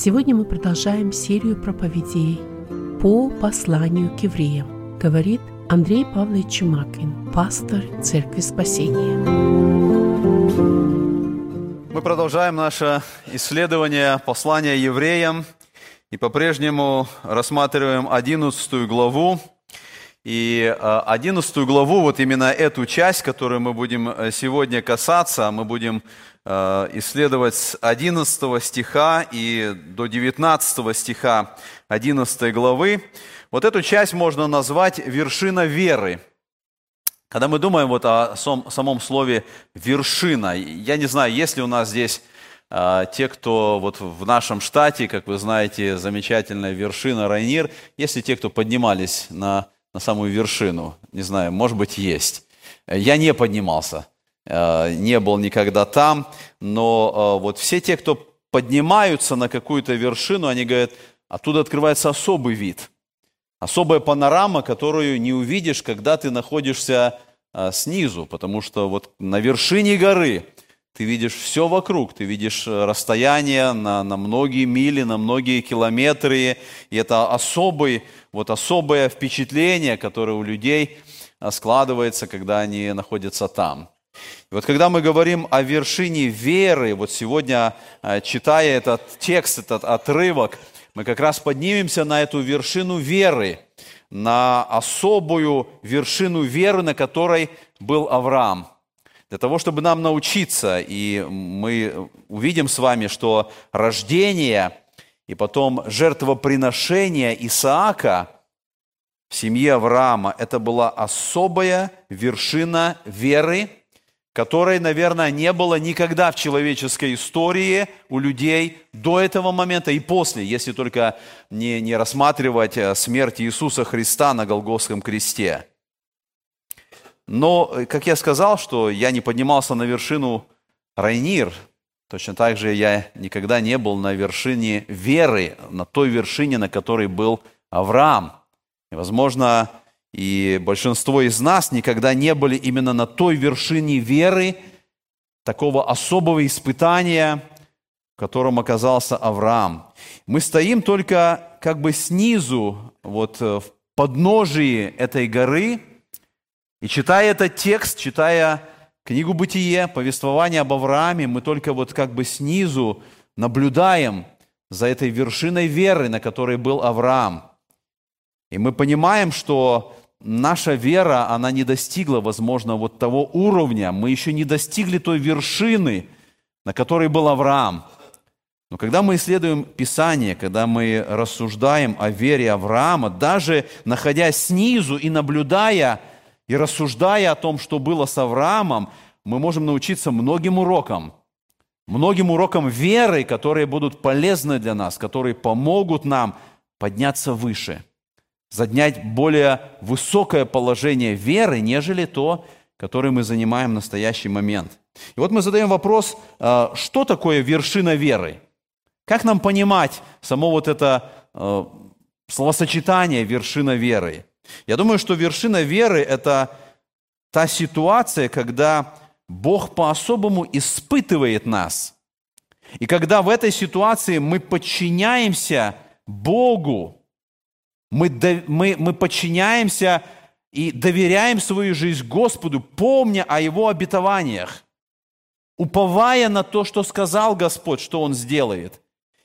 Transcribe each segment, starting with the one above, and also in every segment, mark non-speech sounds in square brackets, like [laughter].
Сегодня мы продолжаем серию проповедей по посланию к евреям, говорит Андрей Павлович Чумакин, пастор Церкви Спасения. Мы продолжаем наше исследование послания евреям и по-прежнему рассматриваем 11 главу. И 11 главу, вот именно эту часть, которую мы будем э, сегодня касаться, мы будем э, исследовать с 11 стиха и до 19 стиха 11 главы. Вот эту часть можно назвать «вершина веры». Когда мы думаем вот о самом слове «вершина», я не знаю, есть ли у нас здесь те, кто вот в нашем штате, как вы знаете, замечательная вершина Райнир, если те, кто поднимались на, на самую вершину, не знаю, может быть, есть. Я не поднимался, а, не был никогда там, но а, вот все те, кто поднимаются на какую-то вершину, они говорят, оттуда открывается особый вид – особая панорама, которую не увидишь, когда ты находишься а, снизу, потому что вот на вершине горы ты видишь все вокруг, ты видишь э, расстояние на, на многие мили, на многие километры, и это особый, вот особое впечатление, которое у людей а, складывается, когда они находятся там. И вот когда мы говорим о вершине веры, вот сегодня, а, читая этот текст, этот отрывок, мы как раз поднимемся на эту вершину веры, на особую вершину веры, на которой был Авраам. Для того, чтобы нам научиться, и мы увидим с вами, что рождение и потом жертвоприношение Исаака в семье Авраама – это была особая вершина веры – которой, наверное, не было никогда в человеческой истории у людей до этого момента и после, если только не, не рассматривать э, смерть Иисуса Христа на Голгофском кресте. Но, э, как я сказал, что я не поднимался на вершину Райнир, точно так же я никогда не был на вершине веры, на той вершине, на которой был Авраам. И, возможно, и большинство из нас никогда не были именно на той вершине веры, такого особого испытания, в котором оказался Авраам. Мы стоим только как бы снизу, вот э, в подножии этой горы, и читая этот текст, читая книгу «Бытие», повествование об Аврааме, мы только вот как бы снизу наблюдаем за этой вершиной веры, на которой был Авраам. И мы понимаем, что наша вера, она не достигла, возможно, вот того уровня, мы еще не достигли той вершины, на которой был Авраам. Но когда мы исследуем Писание, когда мы рассуждаем о вере Авраама, даже находясь снизу и наблюдая и рассуждая о том, что было с Авраамом, мы можем научиться многим урокам, многим урокам веры, которые будут полезны для нас, которые помогут нам подняться выше – занять более высокое положение веры, нежели то, которое мы занимаем в настоящий момент. И вот мы задаем вопрос, э, что такое вершина веры? Как нам понимать само вот это э, словосочетание вершина веры? Я думаю, что вершина веры – это та ситуация, когда Бог по-особому испытывает нас. И когда в этой ситуации мы подчиняемся Богу, мы, мы, мы подчиняемся и доверяем свою жизнь Господу, помня о Его обетованиях, уповая на то, что сказал Господь, что Он сделает.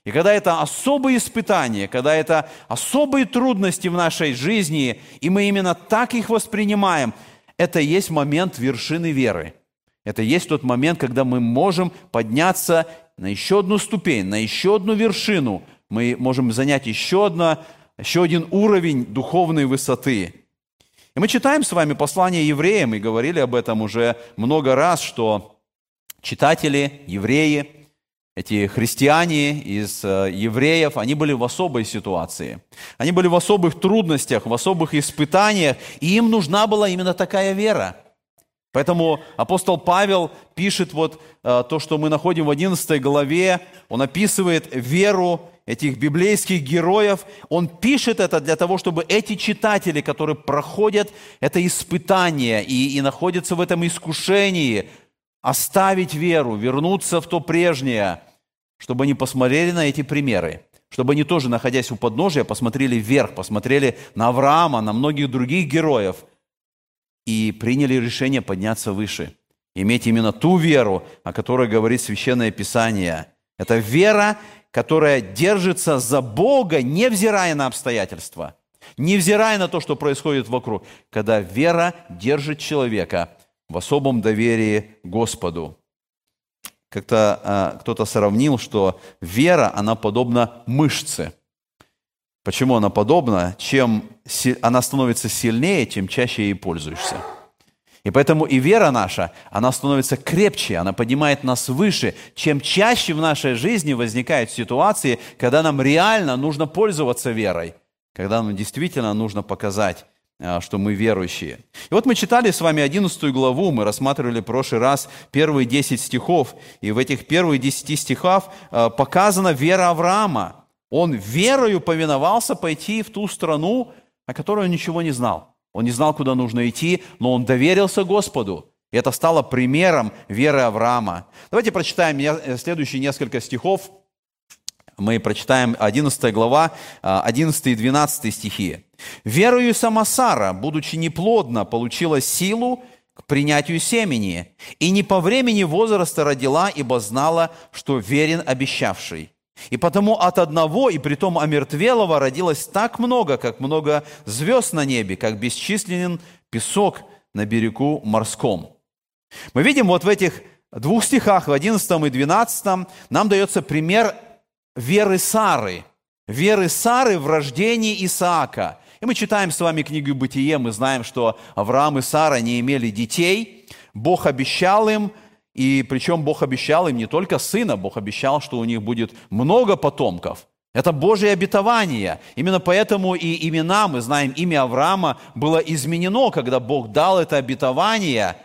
И когда это особые испытания, когда это особые трудности в нашей жизни, и мы именно так их воспринимаем, это есть момент вершины веры. Это есть тот момент, когда мы можем подняться на еще одну ступень, на еще одну вершину. Мы можем занять еще одно еще один уровень духовной высоты. И мы читаем с вами послание евреям, и говорили об этом уже много раз, что читатели, евреи, эти христиане из э, евреев, они были в особой ситуации. Они были в особых трудностях, в особых испытаниях, и им нужна была именно такая вера. Поэтому апостол Павел пишет вот э, то, что мы находим в 11 главе, он описывает веру этих библейских героев, он пишет это для того, чтобы эти читатели, которые проходят это испытание и, и находятся в этом искушении, оставить веру, вернуться в то прежнее, чтобы они посмотрели на эти примеры, чтобы они тоже, находясь у подножия, посмотрели вверх, посмотрели на Авраама, на многих других героев и приняли решение подняться выше, иметь именно ту веру, о которой говорит Священное Писание. Это вера, которая держится за Бога, невзирая на обстоятельства, невзирая на то, что происходит вокруг, когда вера держит человека в особом доверии Господу. Как-то а, кто-то сравнил, что вера, она подобна мышце. Почему она подобна? Чем она становится сильнее, тем чаще ей пользуешься. И поэтому и вера наша, она становится крепче, она поднимает нас выше. Чем чаще в нашей жизни возникают ситуации, когда нам реально нужно пользоваться верой, когда нам действительно нужно показать, что мы верующие. И вот мы читали с вами 11 главу, мы рассматривали в прошлый раз первые 10 стихов, и в этих первых 10 стихах а, показана вера Авраама. Он верою повиновался пойти в ту страну, о которой он ничего не знал. Он не знал, куда нужно идти, но он доверился Господу. И это стало примером веры Авраама. Давайте прочитаем э, следующие несколько стихов. Мы прочитаем 11 глава, 11 и 12 стихи. «Верою сама Сара, будучи неплодна, получила силу к принятию семени, и не по времени возраста родила, ибо знала, что верен обещавший. И потому от одного, и притом омертвелого, родилось так много, как много звезд на небе, как бесчисленен песок на берегу морском. Мы видим вот в этих двух стихах, в 11 и 12, нам дается пример веры Сары, веры Сары в рождении Исаака. И мы читаем с вами книгу «Бытие», мы знаем, что Авраам и Сара не имели детей, Бог обещал им – и причем Бог обещал им не только сына, Бог обещал, что у них будет много потомков. Это Божье обетование. Именно поэтому и имена, мы знаем, имя Авраама было изменено, когда Бог дал это обетование.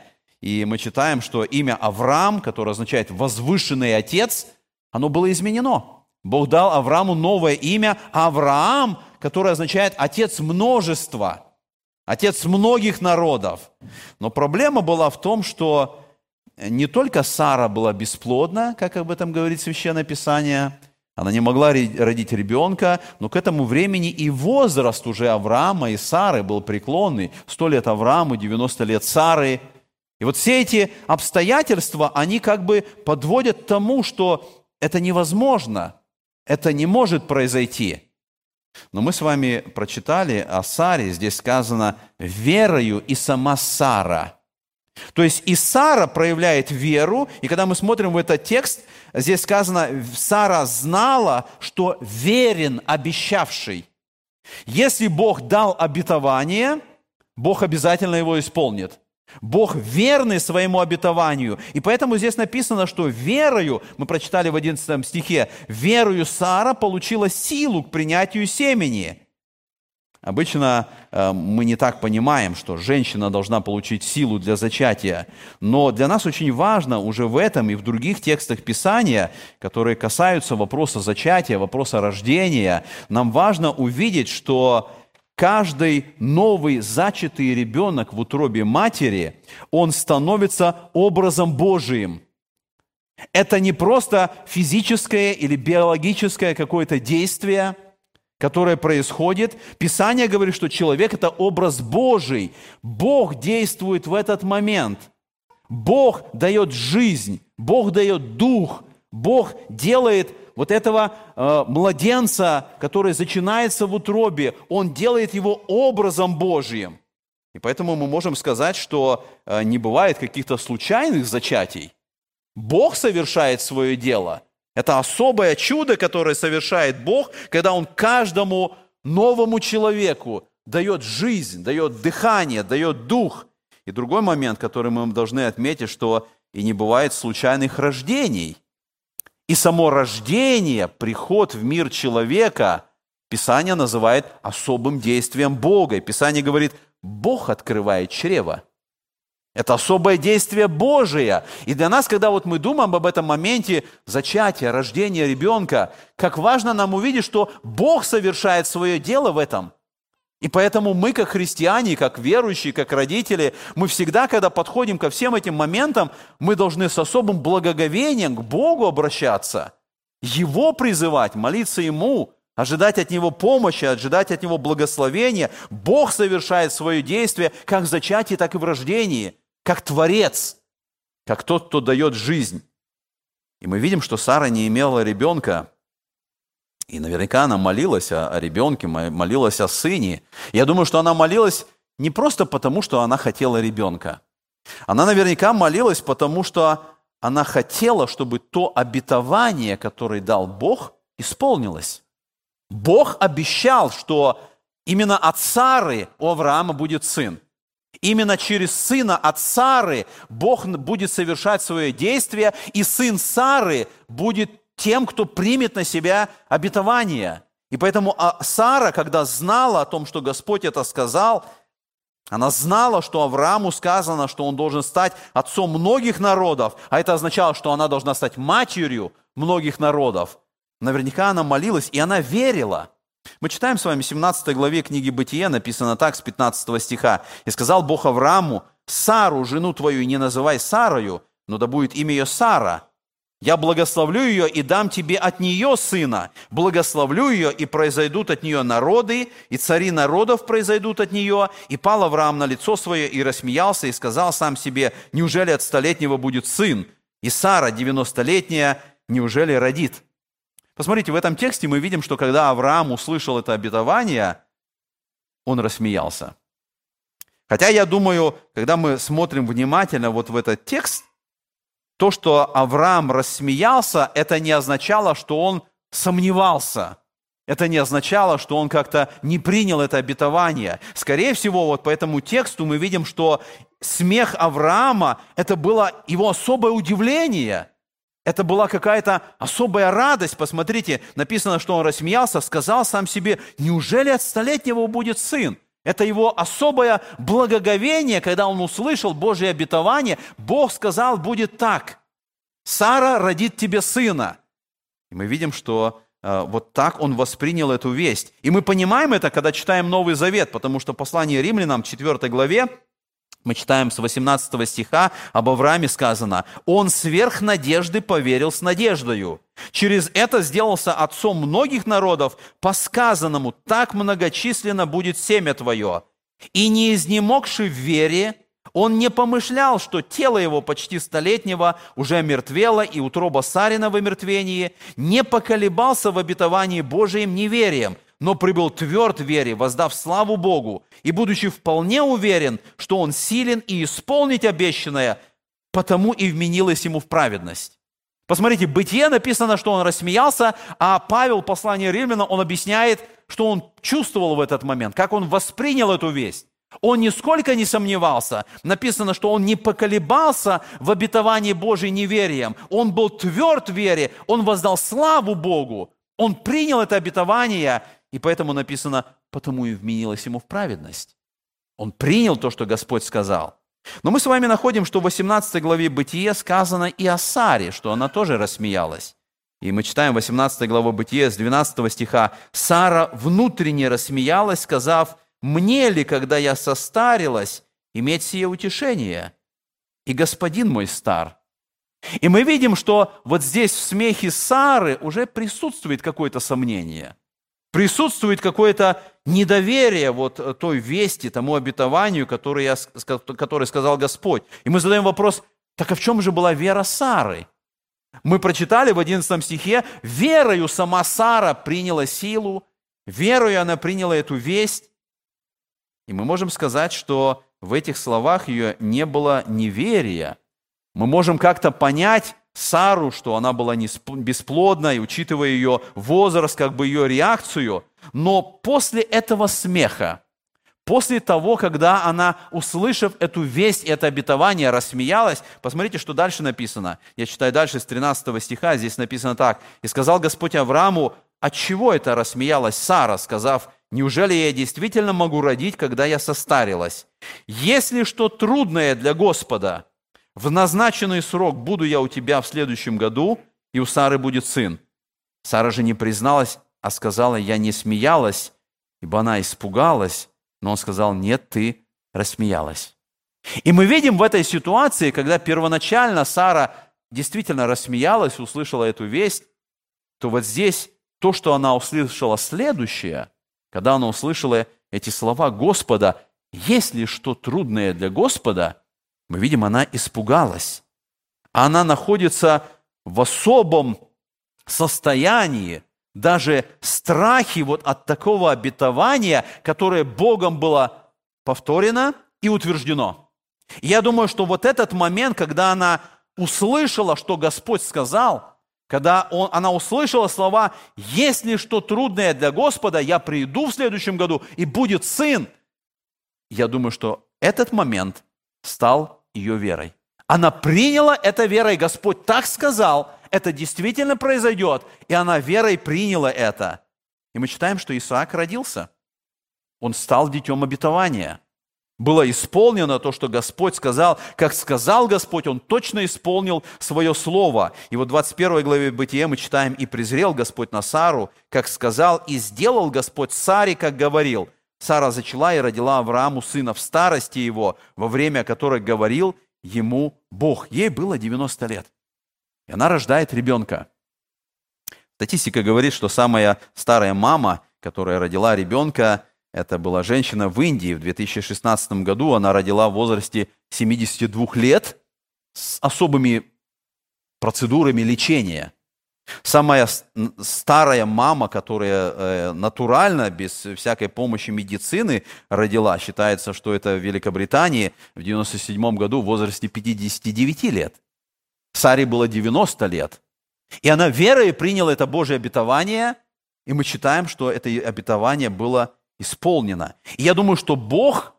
И мы читаем, что имя Авраам, которое означает «возвышенный отец», оно было изменено. Бог дал Аврааму новое имя Авраам, которое означает «отец множества», «отец многих народов». Но проблема была в том, что не только Сара была бесплодна, как об этом говорит Священное Писание, она не могла родить ребенка, но к этому времени и возраст уже Авраама и Сары был преклонный. Сто лет Аврааму, 90 лет Сары. И вот все эти обстоятельства, они как бы подводят к тому, что это невозможно, это не может произойти. Но мы с вами прочитали о Саре, здесь сказано «верою и сама Сара». То есть и Сара проявляет веру, и когда мы смотрим в этот текст, здесь сказано, Сара знала, что верен обещавший. Если Бог дал обетование, Бог обязательно его исполнит. Бог верный своему обетованию. И поэтому здесь написано, что верою, мы прочитали в 11 стихе, верою Сара получила силу к принятию семени. Обычно э, мы не так понимаем, что женщина должна получить силу для зачатия, но для нас очень важно уже в этом и в других текстах Писания, которые касаются вопроса зачатия, вопроса рождения, нам важно увидеть, что каждый новый зачатый ребенок в утробе матери, он становится образом Божиим. Это не просто физическое или биологическое какое-то действие – которое происходит, Писание говорит, что человек – это образ Божий. Бог действует в этот момент. Бог дает жизнь, Бог дает дух, Бог делает вот этого э, младенца, который зачинается в утробе, Он делает его образом Божьим. И поэтому мы можем сказать, что э, не бывает каких-то случайных зачатий. Бог совершает свое дело – это особое чудо, которое совершает Бог, когда Он каждому новому человеку дает жизнь, дает дыхание, дает дух. И другой момент, который мы должны отметить, что и не бывает случайных рождений. И само рождение, приход в мир человека, Писание называет особым действием Бога. И Писание говорит, Бог открывает чрево. Это особое действие Божие. И для нас, когда вот мы думаем об этом моменте зачатия, рождения ребенка, как важно нам увидеть, что Бог совершает свое дело в этом. И поэтому мы, как христиане, как верующие, как родители, мы всегда, когда подходим ко всем этим моментам, мы должны с особым благоговением к Богу обращаться. Его призывать, молиться Ему, ожидать от Него помощи, ожидать от Него благословения. Бог совершает свое действие как в зачатии, так и в рождении, как Творец, как тот, кто дает жизнь. И мы видим, что Сара не имела ребенка, и наверняка она молилась о, о ребенке, молилась о сыне. Я думаю, что она молилась не просто потому, что она хотела ребенка. Она наверняка молилась, потому что она хотела, чтобы то обетование, которое дал Бог, исполнилось. Бог обещал, что именно от Сары у Авраама будет сын. Именно через сына от Сары Бог будет совершать свое действие, и сын Сары будет тем, кто примет на себя обетование. И поэтому а, Сара, когда знала о том, что Господь это сказал, она знала, что Аврааму сказано, что он должен стать отцом многих народов, а это означало, что она должна стать матерью многих народов. Наверняка она молилась, и она верила. Мы читаем с вами 17 главе книги Бытия, написано так, с 15 стиха. «И сказал Бог Аврааму, Сару, жену твою, не называй Сарою, но да будет имя ее Сара, я благословлю ее и дам тебе от нее сына. Благословлю ее, и произойдут от нее народы, и цари народов произойдут от нее. И пал Авраам на лицо свое, и рассмеялся, и сказал сам себе, неужели от столетнего будет сын? И Сара, девяностолетняя, неужели родит? Посмотрите, в этом тексте мы видим, что когда Авраам услышал это обетование, он рассмеялся. Хотя я думаю, когда мы смотрим внимательно вот в этот текст, то, что Авраам рассмеялся, это не означало, что он сомневался. Это не означало, что он как-то не принял это обетование. Скорее всего, вот по этому тексту мы видим, что смех Авраама – это было его особое удивление. Это была какая-то особая радость. Посмотрите, написано, что он рассмеялся, сказал сам себе, неужели от столетнего будет сын? Это его особое благоговение, когда он услышал Божье обетование. Бог сказал, будет так. Сара родит тебе сына. И мы видим, что э, вот так он воспринял эту весть. И мы понимаем это, когда читаем Новый Завет, потому что послание римлянам, 4 главе, мы читаем с 18 стиха, об Аврааме сказано, «Он сверх надежды поверил с надеждою. Через это сделался отцом многих народов, по сказанному, так многочисленно будет семя твое. И не изнемогший в вере, он не помышлял, что тело его почти столетнего уже мертвело, и утроба Сарина в омертвении, не поколебался в обетовании Божиим неверием, но прибыл тверд в вере, воздав славу Богу, и будучи вполне уверен, что он силен и исполнить обещанное, потому и вменилось ему в праведность. Посмотрите, Бытие написано, что он рассмеялся, а Павел, послание римляна, он объясняет, что он чувствовал в этот момент, как он воспринял эту весть. Он нисколько не сомневался. Написано, что он не поколебался в обетовании Божьей неверием. Он был тверд в вере, он воздал славу Богу. Он принял это обетование и поэтому написано, потому и вменилось ему в праведность. Он принял то, что Господь сказал. Но мы с вами находим, что в 18 главе Бытия сказано и о Саре, что она тоже рассмеялась. И мы читаем 18 главу Бытия с 12 стиха. «Сара внутренне рассмеялась, сказав, «Мне ли, когда я состарилась, иметь сие утешение? И господин мой стар». И мы видим, что вот здесь в смехе Сары уже присутствует какое-то сомнение – Присутствует какое-то недоверие вот э, той вести, тому обетованию, которое, я, которое сказал Господь. И мы задаем вопрос, так а в чем же была вера Сары? Мы прочитали в 11 стихе, верою сама Сара приняла силу, верою она приняла эту весть. И мы можем сказать, что в этих словах ее не было неверия. Мы можем как-то понять Сару, что она была и учитывая ее возраст, как бы ее реакцию. Но после этого смеха, после того, когда она, услышав эту весть, это обетование, рассмеялась, посмотрите, что дальше написано. Я читаю дальше с 13 стиха, здесь написано так. «И сказал Господь Аврааму, от чего это рассмеялась Сара, сказав, неужели я действительно могу родить, когда я состарилась? Если что трудное для Господа, в назначенный срок буду я у тебя в следующем году, и у Сары будет сын. Сара же не призналась, а сказала, я не смеялась, ибо она испугалась, но он сказал, нет, ты рассмеялась. И мы видим в этой ситуации, когда первоначально Сара действительно рассмеялась, услышала эту весть, то вот здесь то, что она услышала следующее, когда она услышала эти слова Господа, если что трудное для Господа, мы видим, она испугалась. Она находится в особом состоянии, даже страхи вот от такого обетования, которое Богом было повторено и утверждено. я думаю, что вот этот момент, когда она услышала, что Господь сказал, когда он, она услышала слова «Если что трудное для Господа, я приду в следующем году, и будет сын», я думаю, что этот момент стал ее верой. Она приняла это верой, Господь так сказал, это действительно произойдет, и она верой приняла это. И мы читаем, что Исаак родился. Он стал детем обетования. Было исполнено то, что Господь сказал. Как сказал Господь, Он точно исполнил свое слово. И вот в 21 главе Бытия мы читаем, «И презрел Господь на Сару, как сказал, и сделал Господь Саре, как говорил». Сара зачала и родила Аврааму сына в старости его, во время которой говорил ему Бог. Ей было 90 лет. И она рождает ребенка. Статистика говорит, что самая старая мама, которая родила ребенка, это была женщина в Индии. В 2016 году она родила в возрасте 72 лет с особыми процедурами лечения – Самая старая мама, которая э, натурально, без всякой помощи медицины родила, считается, что это в Великобритании в 97 году в возрасте 59 лет. Саре было 90 лет. И она верой приняла это Божье обетование, и мы читаем, что это обетование было исполнено. И я думаю, что Бог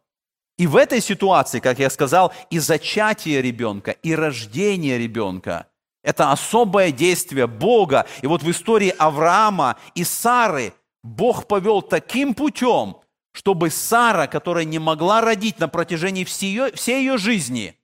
и в этой ситуации, как я сказал, и зачатие ребенка, и рождение ребенка – это особое действие Бога. И вот в истории Авраама и Сары Бог повел таким путем, чтобы Сара, которая не могла родить на протяжении всей ее, всей ее жизни,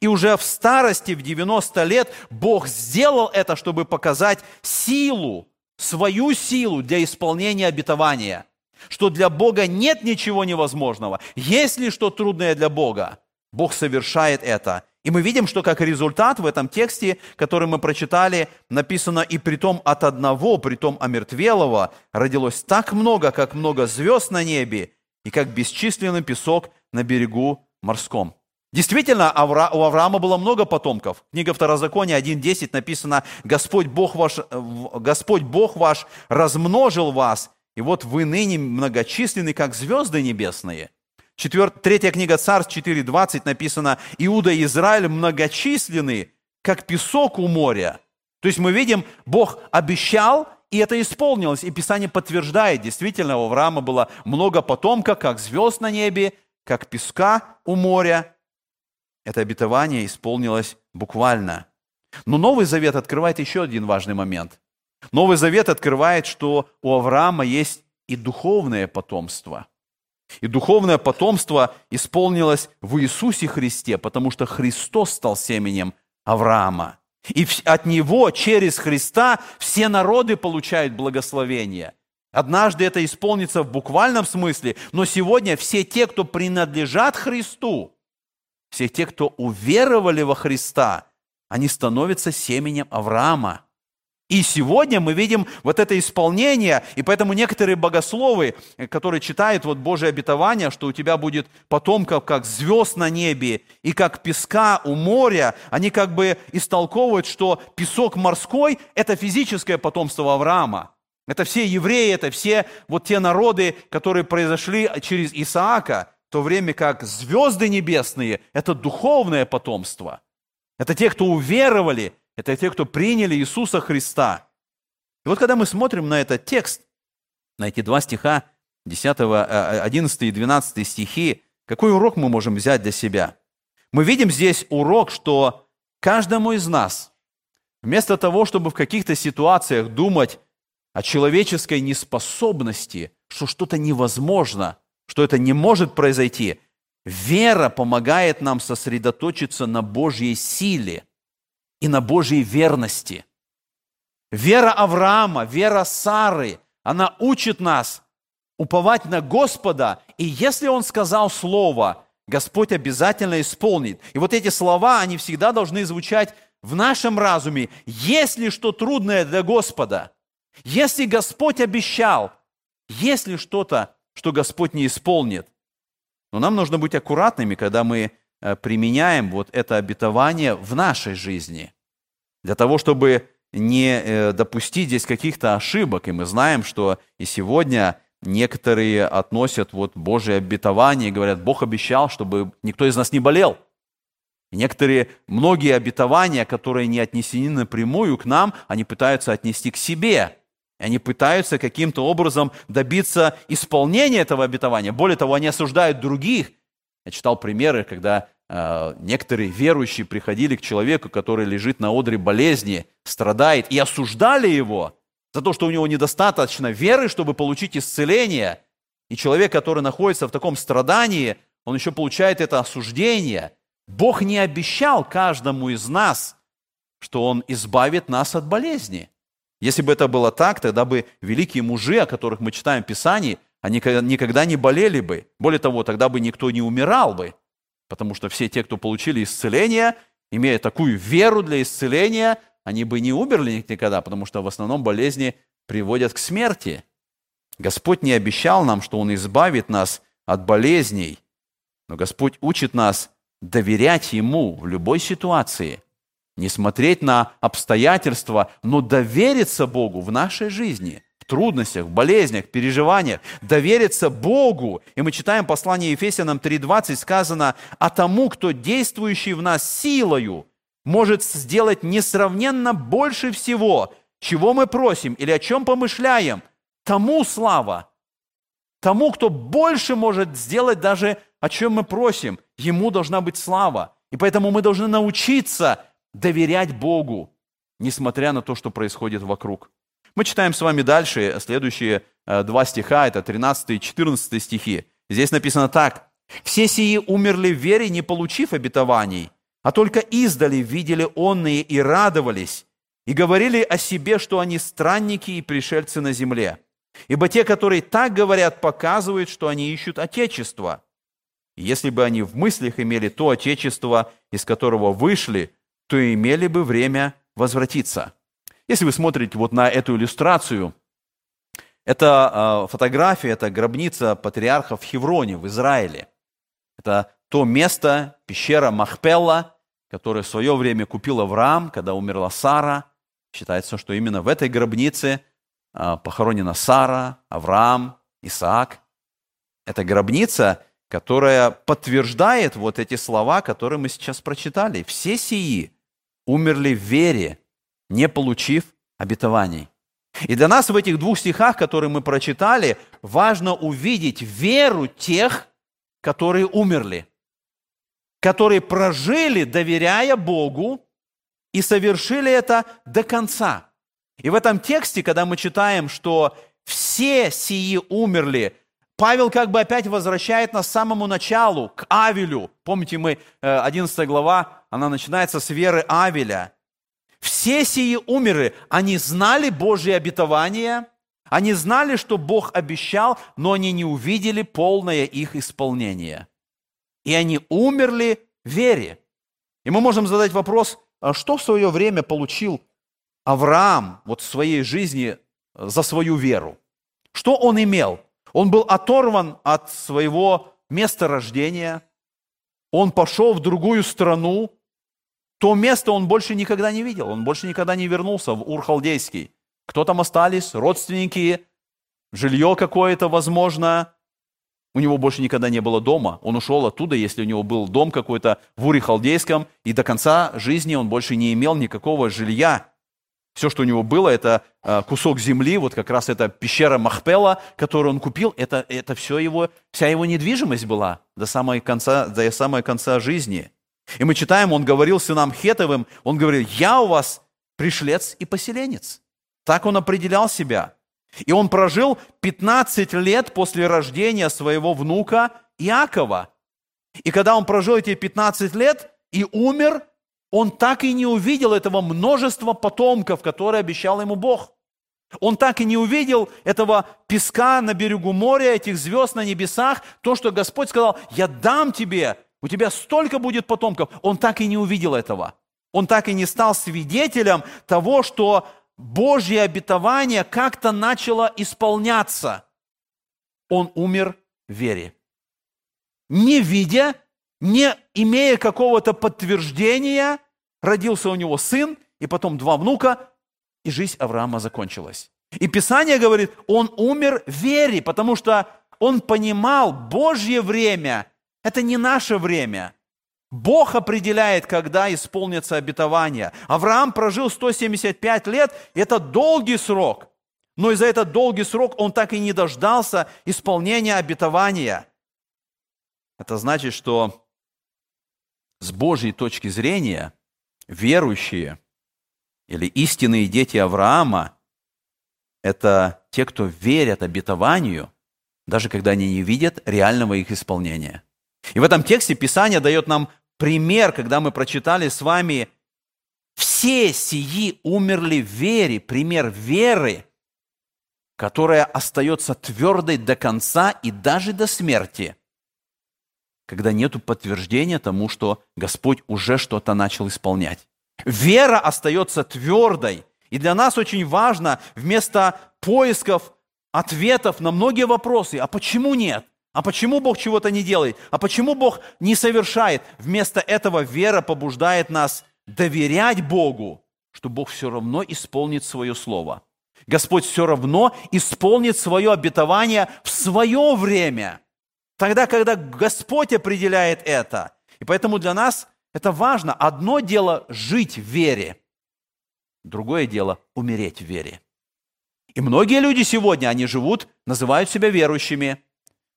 и уже в старости, в 90 лет, Бог сделал это, чтобы показать силу, свою силу для исполнения обетования. Что для Бога нет ничего невозможного. Есть ли что трудное для Бога, Бог совершает это – и мы видим, что как результат в этом тексте, который мы прочитали, написано «И притом от одного, притом омертвелого, родилось так много, как много звезд на небе, и как бесчисленный песок на берегу морском». Действительно, у Авраама было много потомков. Книга Второзакония 1.10 написано «Господь Бог, ваш, «Господь Бог ваш размножил вас, и вот вы ныне многочисленны, как звезды небесные». Четвер... Третья книга Царств 4.20 написано, Иуда и Израиль многочисленны, как песок у моря. То есть мы видим, Бог обещал, и это исполнилось. И Писание подтверждает, действительно, у Авраама было много потомков, как звезд на небе, как песка у моря. Это обетование исполнилось буквально. Но Новый Завет открывает еще один важный момент. Новый Завет открывает, что у Авраама есть и духовное потомство – и духовное потомство исполнилось в Иисусе Христе, потому что Христос стал семенем Авраама. И от Него, через Христа, все народы получают благословение. Однажды это исполнится в буквальном смысле, но сегодня все те, кто принадлежат Христу, все те, кто уверовали во Христа, они становятся семенем Авраама – и сегодня мы видим вот это исполнение, и поэтому некоторые богословы, которые читают вот Божие обетование, что у тебя будет потомков, как звезд на небе и как песка у моря, они как бы истолковывают, что песок морской – это физическое потомство Авраама. Это все евреи, это все вот те народы, которые произошли через Исаака, в то время как звезды небесные – это духовное потомство. Это те, кто уверовали – это те, кто приняли Иисуса Христа. И вот когда мы смотрим на этот текст, на эти два стиха, 10, 11 э, и 12 стихи, какой урок мы можем взять для себя? Мы видим здесь урок, что каждому из нас, вместо того, чтобы в каких-то ситуациях думать о человеческой неспособности, что что-то невозможно, что это не может произойти, вера помогает нам сосредоточиться на Божьей силе – и на Божьей верности. Вера Авраама, вера Сары, она учит нас уповать на Господа, и если Он сказал слово, Господь обязательно исполнит. И вот эти слова, они всегда должны звучать в нашем разуме, есть ли что трудное для Господа? Если Господь обещал, есть ли что-то, что Господь не исполнит? Но нам нужно быть аккуратными, когда мы э, применяем вот это обетование в нашей жизни, для того, чтобы не э, допустить здесь каких-то ошибок. И мы знаем, что и сегодня некоторые относят вот Божие обетование и говорят, Бог обещал, чтобы никто из нас не болел. И некоторые, многие обетования, которые не отнесены напрямую к нам, они пытаются отнести к себе. И они пытаются каким-то образом добиться исполнения этого обетования. Более того, они осуждают других. Я читал примеры, когда некоторые верующие приходили к человеку, который лежит на одре болезни, страдает, и осуждали его за то, что у него недостаточно веры, чтобы получить исцеление. И человек, который находится в таком страдании, он еще получает это осуждение. Бог не обещал каждому из нас, что Он избавит нас от болезни – если бы это было так, тогда бы великие мужи, о которых мы читаем в Писании, они никогда не болели бы. Более того, тогда бы никто не умирал бы. Потому что все те, кто получили исцеление, имея такую веру для исцеления, они бы не умерли никогда, потому что в основном болезни приводят к смерти. Господь не обещал нам, что Он избавит нас от болезней, но Господь учит нас доверять Ему в любой ситуации – не смотреть на обстоятельства, но довериться Богу в нашей жизни, трудностях, болезнях, переживаниях, довериться Богу. И мы читаем послание Ефесянам 3.20, сказано, «А тому, кто действующий в нас силою, может сделать несравненно больше всего, чего мы просим или о чем помышляем, тому слава, тому, кто больше может сделать даже о чем мы просим, ему должна быть слава. И поэтому мы должны научиться доверять Богу, несмотря на то, что происходит вокруг. Мы читаем с вами дальше следующие э, два стиха, это 13 и 14 стихи. Здесь написано так. «Все сии умерли в вере, не получив обетований, а только издали видели онные и радовались, и говорили о себе, что они странники и пришельцы на земле. Ибо те, которые так говорят, показывают, что они ищут Отечество. И если бы они в мыслях имели то Отечество, из которого вышли, то имели бы время возвратиться. Если вы смотрите вот на эту иллюстрацию, это э, фотография, это гробница патриарха в Хевроне, в Израиле. Это то место, пещера Махпелла, которое в свое время купил Авраам, когда умерла Сара. Считается, что именно в этой гробнице э, похоронена Сара, Авраам, Исаак. Это гробница, которая подтверждает вот эти слова, которые мы сейчас прочитали. Все сии умерли в вере, не получив обетований. И для нас в этих двух стихах, которые мы прочитали, важно увидеть веру тех, которые умерли, которые прожили, доверяя Богу, и совершили это до конца. И в этом тексте, когда мы читаем, что все сии умерли, Павел как бы опять возвращает нас к самому началу, к Авелю. Помните, мы, 11 э, глава, она начинается с веры Авеля. Все сии умерли, они знали Божье обетование, они знали, что Бог обещал, но они не увидели полное их исполнение. И они умерли в вере. И мы можем задать вопрос, а что в свое время получил Авраам вот в своей жизни за свою веру? Что он имел? Он был оторван от своего места рождения, он пошел в другую страну, то место он больше никогда не видел, он больше никогда не вернулся в Ур-Халдейский. Кто там остались? Родственники, жилье какое-то, возможно. У него больше никогда не было дома. Он ушел оттуда, если у него был дом какой-то в Уре-Халдейском, и до конца жизни он больше не имел никакого жилья. Все, что у него было, это э, кусок земли, вот как раз эта пещера Махпела, которую он купил, это, это все его, вся его недвижимость была до самого конца, до самого конца жизни. И мы читаем, он говорил сынам Хетовым, он говорил, я у вас пришлец и поселенец. Так он определял себя. И он прожил 15 лет после рождения своего внука Иакова. И когда он прожил эти 15 лет и умер, он так и не увидел этого множества потомков, которые обещал ему Бог. Он так и не увидел этого песка на берегу моря, этих звезд на небесах, то, что Господь сказал, я дам тебе, у тебя столько будет потомков. Он так и не увидел этого. Он так и не стал свидетелем того, что Божье обетование как-то начало исполняться. Он умер в вере. Не видя, не имея какого-то подтверждения, родился у него сын, и потом два внука, и жизнь Авраама закончилась. И Писание говорит, он умер в вере, потому что он понимал, Божье время – это не наше время. Бог определяет, когда исполнится обетование. Авраам прожил 175 лет, это долгий срок. Но и за этот долгий срок он так и не дождался исполнения обетования. Это значит, что с Божьей точки зрения верующие или истинные дети Авраама – это те, кто верят обетованию, даже когда они не видят реального их исполнения. И в этом тексте Писание дает нам пример, когда мы прочитали с вами «Все сии умерли в вере», пример веры, которая остается твердой до конца и даже до смерти, когда нет подтверждения тому, что Господь уже что-то начал исполнять. Вера остается твердой. И для нас очень важно вместо поисков ответов на многие вопросы, а почему нет? А почему Бог чего-то не делает? А почему Бог не совершает? Вместо этого вера побуждает нас доверять Богу, что Бог все равно исполнит свое слово. Господь все равно исполнит свое обетование в свое время. Тогда, когда Господь определяет это. И поэтому для нас это важно. Одно дело жить в вере, другое дело умереть в вере. И многие люди сегодня, они живут, называют себя верующими –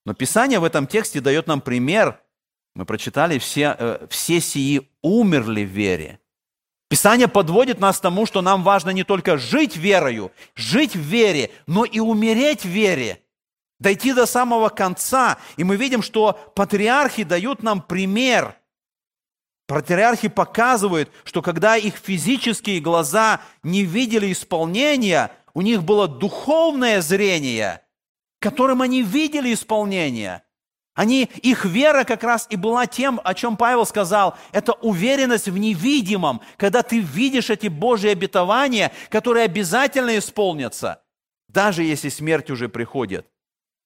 но Писание в этом тексте дает нам пример. Мы прочитали, все, э, все сии умерли в вере. Писание подводит нас к тому, что нам важно не только жить верою, жить в вере, но и умереть в вере, дойти до самого конца. И мы видим, что патриархи дают нам пример. Патриархи показывают, что когда их физические глаза не видели исполнения, у них было духовное зрение – которым они видели исполнение. Они, их вера как раз и была тем, о чем Павел сказал. Это уверенность в невидимом, когда ты видишь эти Божьи обетования, которые обязательно исполнятся, даже если смерть уже приходит.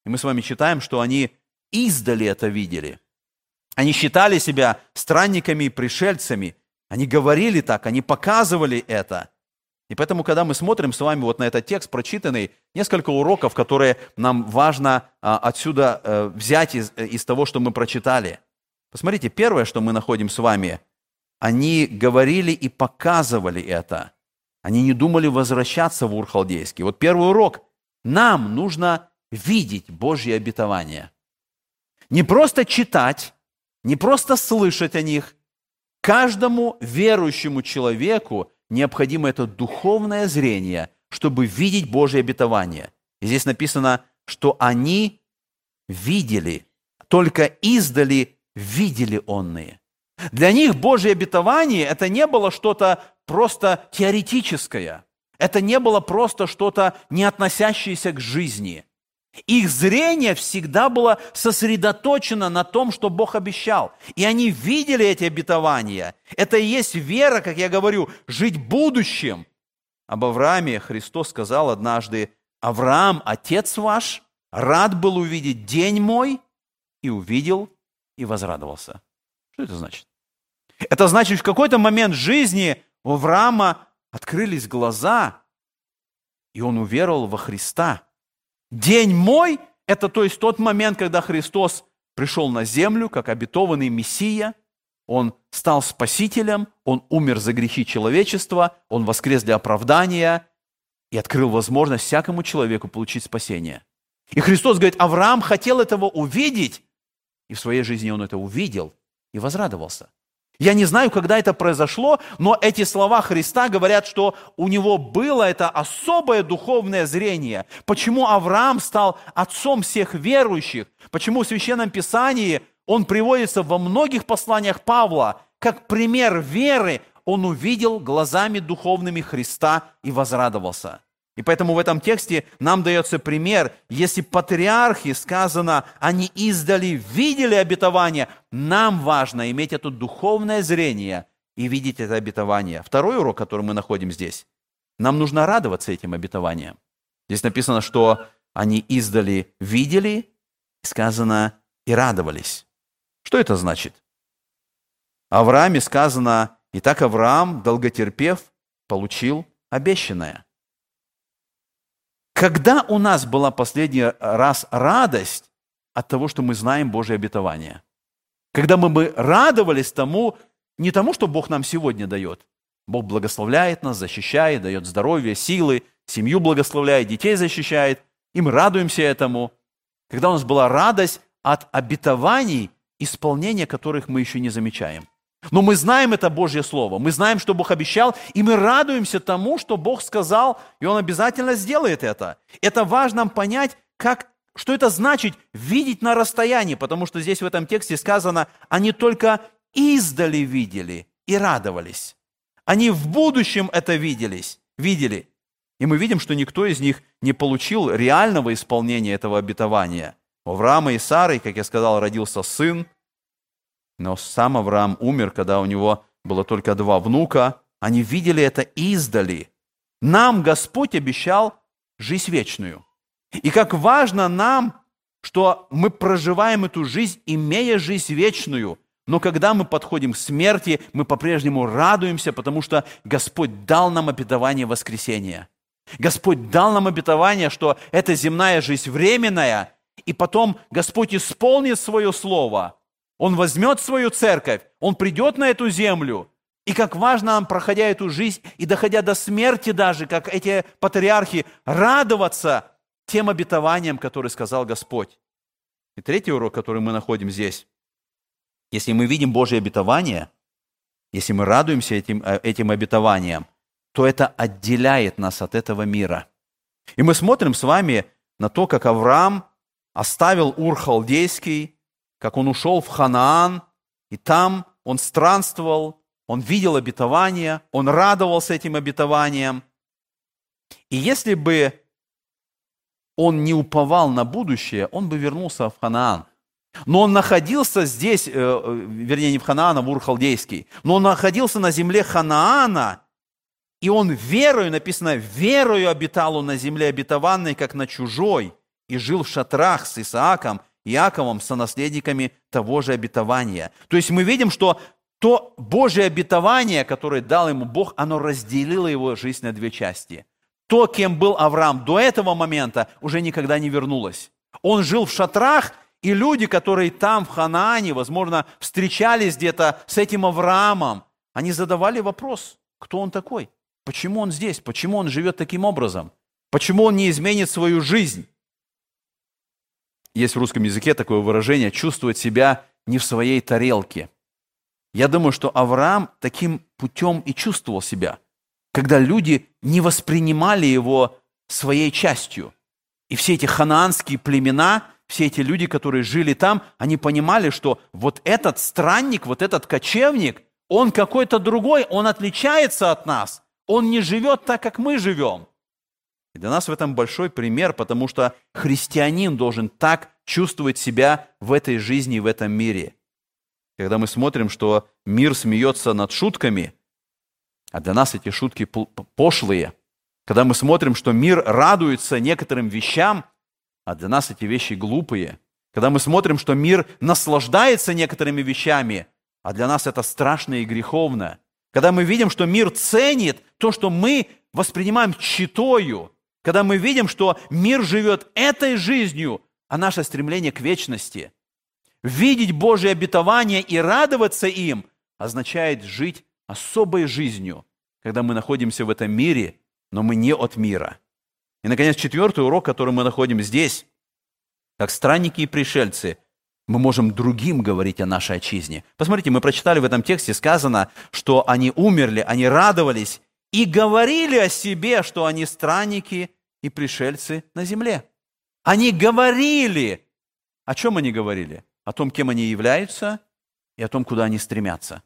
И мы с вами читаем, что они издали это видели. Они считали себя странниками и пришельцами. Они говорили так, они показывали это. И поэтому, когда мы смотрим с вами вот на этот текст прочитанный, несколько уроков, которые нам важно а, отсюда а, взять из, из того, что мы прочитали. Посмотрите, первое, что мы находим с вами, они говорили и показывали это. Они не думали возвращаться в Ур-Халдейский. Вот первый урок. Нам нужно видеть Божье обетование. Не просто читать, не просто слышать о них. Каждому верующему человеку необходимо это духовное зрение, чтобы видеть Божье обетование. И здесь написано, что они видели, только издали видели онные. Для них Божье обетование – это не было что-то просто теоретическое. Это не было просто что-то, не относящееся к жизни. Их зрение всегда было сосредоточено на том, что Бог обещал. И они видели эти обетования. Это и есть вера, как я говорю, жить будущим. Об Аврааме Христос сказал однажды, «Авраам, отец ваш, рад был увидеть день мой, и увидел, и возрадовался». Что это значит? Это значит, в какой-то момент жизни у Авраама открылись глаза, и он уверовал во Христа – День мой – это то есть тот момент, когда Христос пришел на землю, как обетованный Мессия, Он стал Спасителем, Он умер за грехи человечества, Он воскрес для оправдания и открыл возможность всякому человеку получить спасение. И Христос говорит, Авраам хотел этого увидеть, и в своей жизни он это увидел и возрадовался. Я не знаю, когда это произошло, но эти слова Христа говорят, что у него было это особое духовное зрение. Почему Авраам стал отцом всех верующих? Почему в Священном Писании он приводится во многих посланиях Павла как пример веры, он увидел глазами духовными Христа и возрадовался. И поэтому в этом тексте нам дается пример, если патриархи, сказано, они издали, видели обетование, нам важно иметь это духовное зрение и видеть это обетование. Второй урок, который мы находим здесь. Нам нужно радоваться этим обетованиям. Здесь написано, что они издали видели, сказано, и радовались. Что это значит? Аврааме сказано, и так Авраам, долготерпев, получил обещанное. Когда у нас была последний раз радость от того, что мы знаем Божье обетование? Когда мы бы радовались тому, не тому, что Бог нам сегодня дает. Бог благословляет нас, защищает, дает здоровье, силы, семью благословляет, детей защищает, и мы радуемся этому. Когда у нас была радость от обетований, исполнения которых мы еще не замечаем. Но мы знаем это Божье Слово, мы знаем, что Бог обещал, и мы радуемся тому, что Бог сказал, и Он обязательно сделает это. Это важно понять, как, что это значит видеть на расстоянии, потому что здесь в этом тексте сказано, они только издали видели и радовались. Они в будущем это виделись, видели. И мы видим, что никто из них не получил реального исполнения этого обетования. У Авраама и Сары, как я сказал, родился сын, но сам Авраам умер, когда у него было только два внука. Они видели это издали. Нам Господь обещал жизнь вечную. И как важно нам, что мы проживаем эту жизнь, имея жизнь вечную. Но когда мы подходим к смерти, мы по-прежнему радуемся, потому что Господь дал нам обетование воскресения. Господь дал нам обетование, что эта земная жизнь временная, и потом Господь исполнит свое слово – он возьмет свою церковь, он придет на эту землю. И как важно нам, проходя эту жизнь и доходя до смерти даже, как эти патриархи, радоваться тем обетованиям, которые сказал Господь. И третий урок, который мы находим здесь. Если мы видим Божье обетование, если мы радуемся этим, э, этим обетованиям, то это отделяет нас от этого мира. И мы смотрим с вами на то, как Авраам оставил Ур Халдейский, как он ушел в Ханаан, и там он странствовал, он видел обетование, он радовался этим обетованиям. И если бы он не уповал на будущее, он бы вернулся в Ханаан. Но он находился здесь, э, э, вернее, не в Ханаан, а в Ур-Халдейский, но он находился на земле Ханаана, и он верою, написано, верою обитал он на земле обетованной, как на чужой, и жил в шатрах с Исааком – Иаковом, сонаследниками того же обетования. То есть мы видим, что то Божье обетование, которое дал ему Бог, оно разделило его жизнь на две части. То, кем был Авраам до этого момента, уже никогда не вернулось. Он жил в шатрах, и люди, которые там, в Ханаане, возможно, встречались где-то с этим Авраамом, они задавали вопрос, кто он такой? Почему он здесь? Почему он живет таким образом? Почему он не изменит свою жизнь? Есть в русском языке такое выражение, чувствовать себя не в своей тарелке. Я думаю, что Авраам таким путем и чувствовал себя, когда люди не воспринимали его своей частью. И все эти ханаанские племена, все эти люди, которые жили там, они понимали, что вот этот странник, вот этот кочевник, он какой-то другой, он отличается от нас, он не живет так, как мы живем. И для нас в этом большой пример, потому что христианин должен так чувствовать себя в этой жизни, в этом мире. Когда мы смотрим, что мир смеется над шутками, а для нас эти шутки пошлые. Когда мы смотрим, что мир радуется некоторым вещам, а для нас эти вещи глупые. Когда мы смотрим, что мир наслаждается некоторыми вещами, а для нас это страшно и греховно. Когда мы видим, что мир ценит то, что мы воспринимаем читою, когда мы видим, что мир живет этой жизнью, а наше стремление к вечности. Видеть Божие обетование и радоваться им означает жить особой жизнью, когда мы находимся в этом мире, но мы не от мира. И, наконец, четвертый урок, который мы находим здесь. Как странники и пришельцы, мы можем другим говорить о нашей отчизне. Посмотрите, мы прочитали в этом тексте, сказано, что они умерли, они радовались и говорили о себе, что они странники и пришельцы на земле. Они говорили. О чем они говорили? О том, кем они являются и о том, куда они стремятся.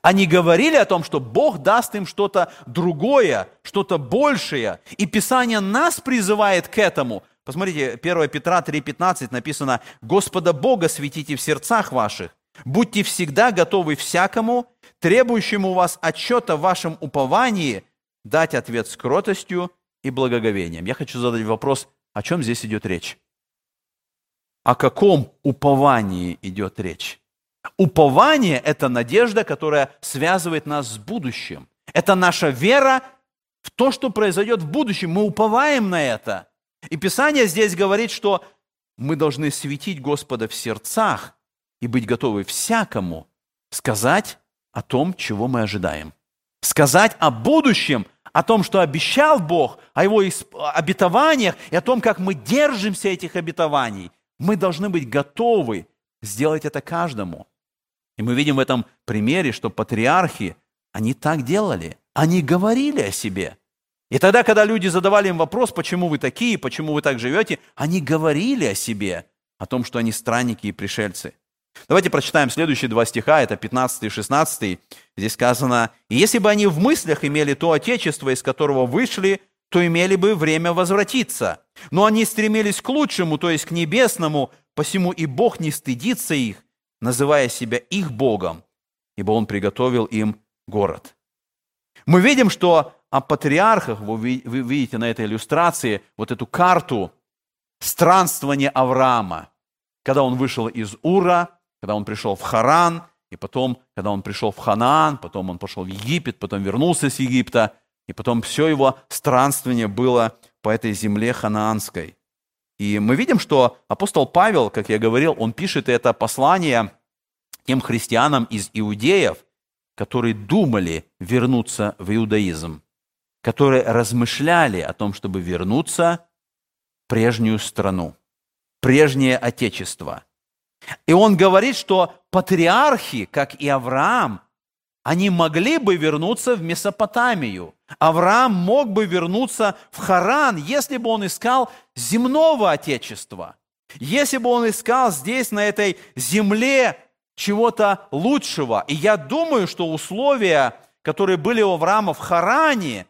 Они говорили о том, что Бог даст им что-то другое, что-то большее. И Писание нас призывает к этому. Посмотрите, 1 Петра 3,15 написано, «Господа Бога светите в сердцах ваших, будьте всегда готовы всякому, требующему у вас отчета в вашем уповании, дать ответ с кротостью и благоговением. Я хочу задать вопрос, о чем здесь идет речь? О каком уповании идет речь? Упование – это надежда, которая связывает нас с будущим. Это наша вера в то, что произойдет в будущем. Мы уповаем на это. И Писание здесь говорит, что мы должны светить Господа в сердцах и быть готовы всякому сказать о том, чего мы ожидаем. Сказать о будущем, о том, что обещал Бог, о Его обетованиях и о том, как мы держимся этих обетований. Мы должны быть готовы сделать это каждому. И мы видим в этом примере, что патриархи, они так делали. Они говорили о себе. И тогда, когда люди задавали им вопрос, почему вы такие, почему вы так живете, они говорили о себе, о том, что они странники и пришельцы. Давайте прочитаем следующие два стиха, это 15 и 16. Здесь сказано, «И если бы они в мыслях имели то отечество, из которого вышли, то имели бы время возвратиться. Но они стремились к лучшему, то есть к небесному, посему и Бог не стыдится их, называя себя их Богом, ибо Он приготовил им город». Мы видим, что о патриархах, вы видите на этой иллюстрации вот эту карту странствования Авраама, когда он вышел из Ура, когда он пришел в Харан, и потом, когда он пришел в Ханаан, потом он пошел в Египет, потом вернулся с Египта, и потом все его странствование было по этой земле ханаанской. И мы видим, что апостол Павел, как я говорил, он пишет это послание тем христианам из иудеев – которые думали вернуться в иудаизм, которые размышляли о том, чтобы вернуться в прежнюю страну, прежнее отечество. И он говорит, что патриархи, как и Авраам, они могли бы вернуться в Месопотамию. Авраам мог бы вернуться в Харан, если бы он искал земного отечества. Если бы он искал здесь, на этой земле, чего-то лучшего. И я думаю, что условия, которые были у Авраама в Харане,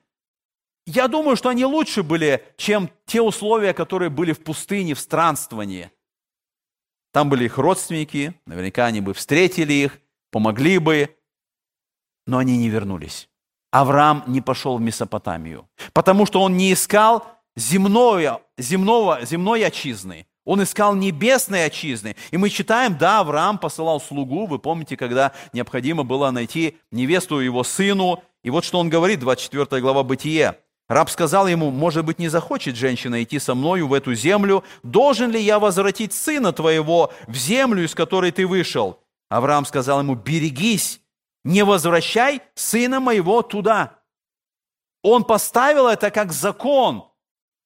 я думаю, что они лучше были, чем те условия, которые были в пустыне, в странствовании. Там были их родственники, наверняка они бы встретили их, помогли бы, но они не вернулись. Авраам не пошел в Месопотамию, потому что он не искал земное, земного, земной отчизны. Он искал небесной отчизны. И мы читаем, да, Авраам посылал слугу, вы помните, когда необходимо было найти невесту его сыну. И вот что он говорит, 24 глава Бытие. Раб сказал ему, может быть, не захочет женщина идти со мною в эту землю, должен ли я возвратить сына твоего в землю, из которой ты вышел? Авраам сказал ему, берегись, не возвращай сына моего туда. Он поставил это как закон –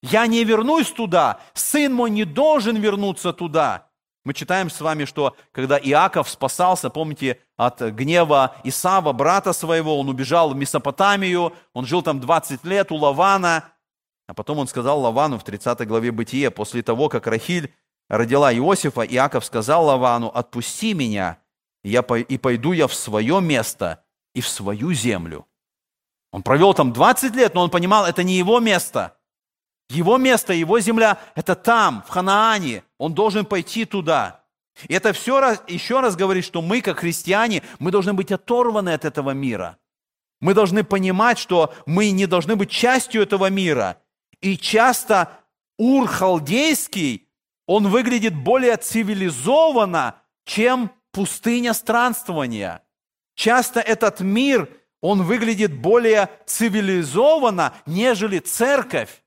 я не вернусь туда, сын мой не должен вернуться туда. Мы читаем с вами, что когда Иаков спасался, помните, от гнева Исава, брата своего, он убежал в Месопотамию, он жил там 20 лет у Лавана, а потом он сказал Лавану в 30 главе Бытия, после того, как Рахиль родила Иосифа, Иаков сказал Лавану, отпусти меня, я, и пойду я в свое место и в свою землю. Он провел там 20 лет, но он понимал, это не его место. Его место, его земля – это там, в Ханаане. Он должен пойти туда. И это все раз, еще раз говорит, что мы, как христиане, мы должны быть оторваны от этого мира. Мы должны понимать, что мы не должны быть частью этого мира. И часто Ур халдейский, он выглядит более цивилизованно, чем пустыня странствования. Часто этот мир, он выглядит более цивилизованно, нежели церковь.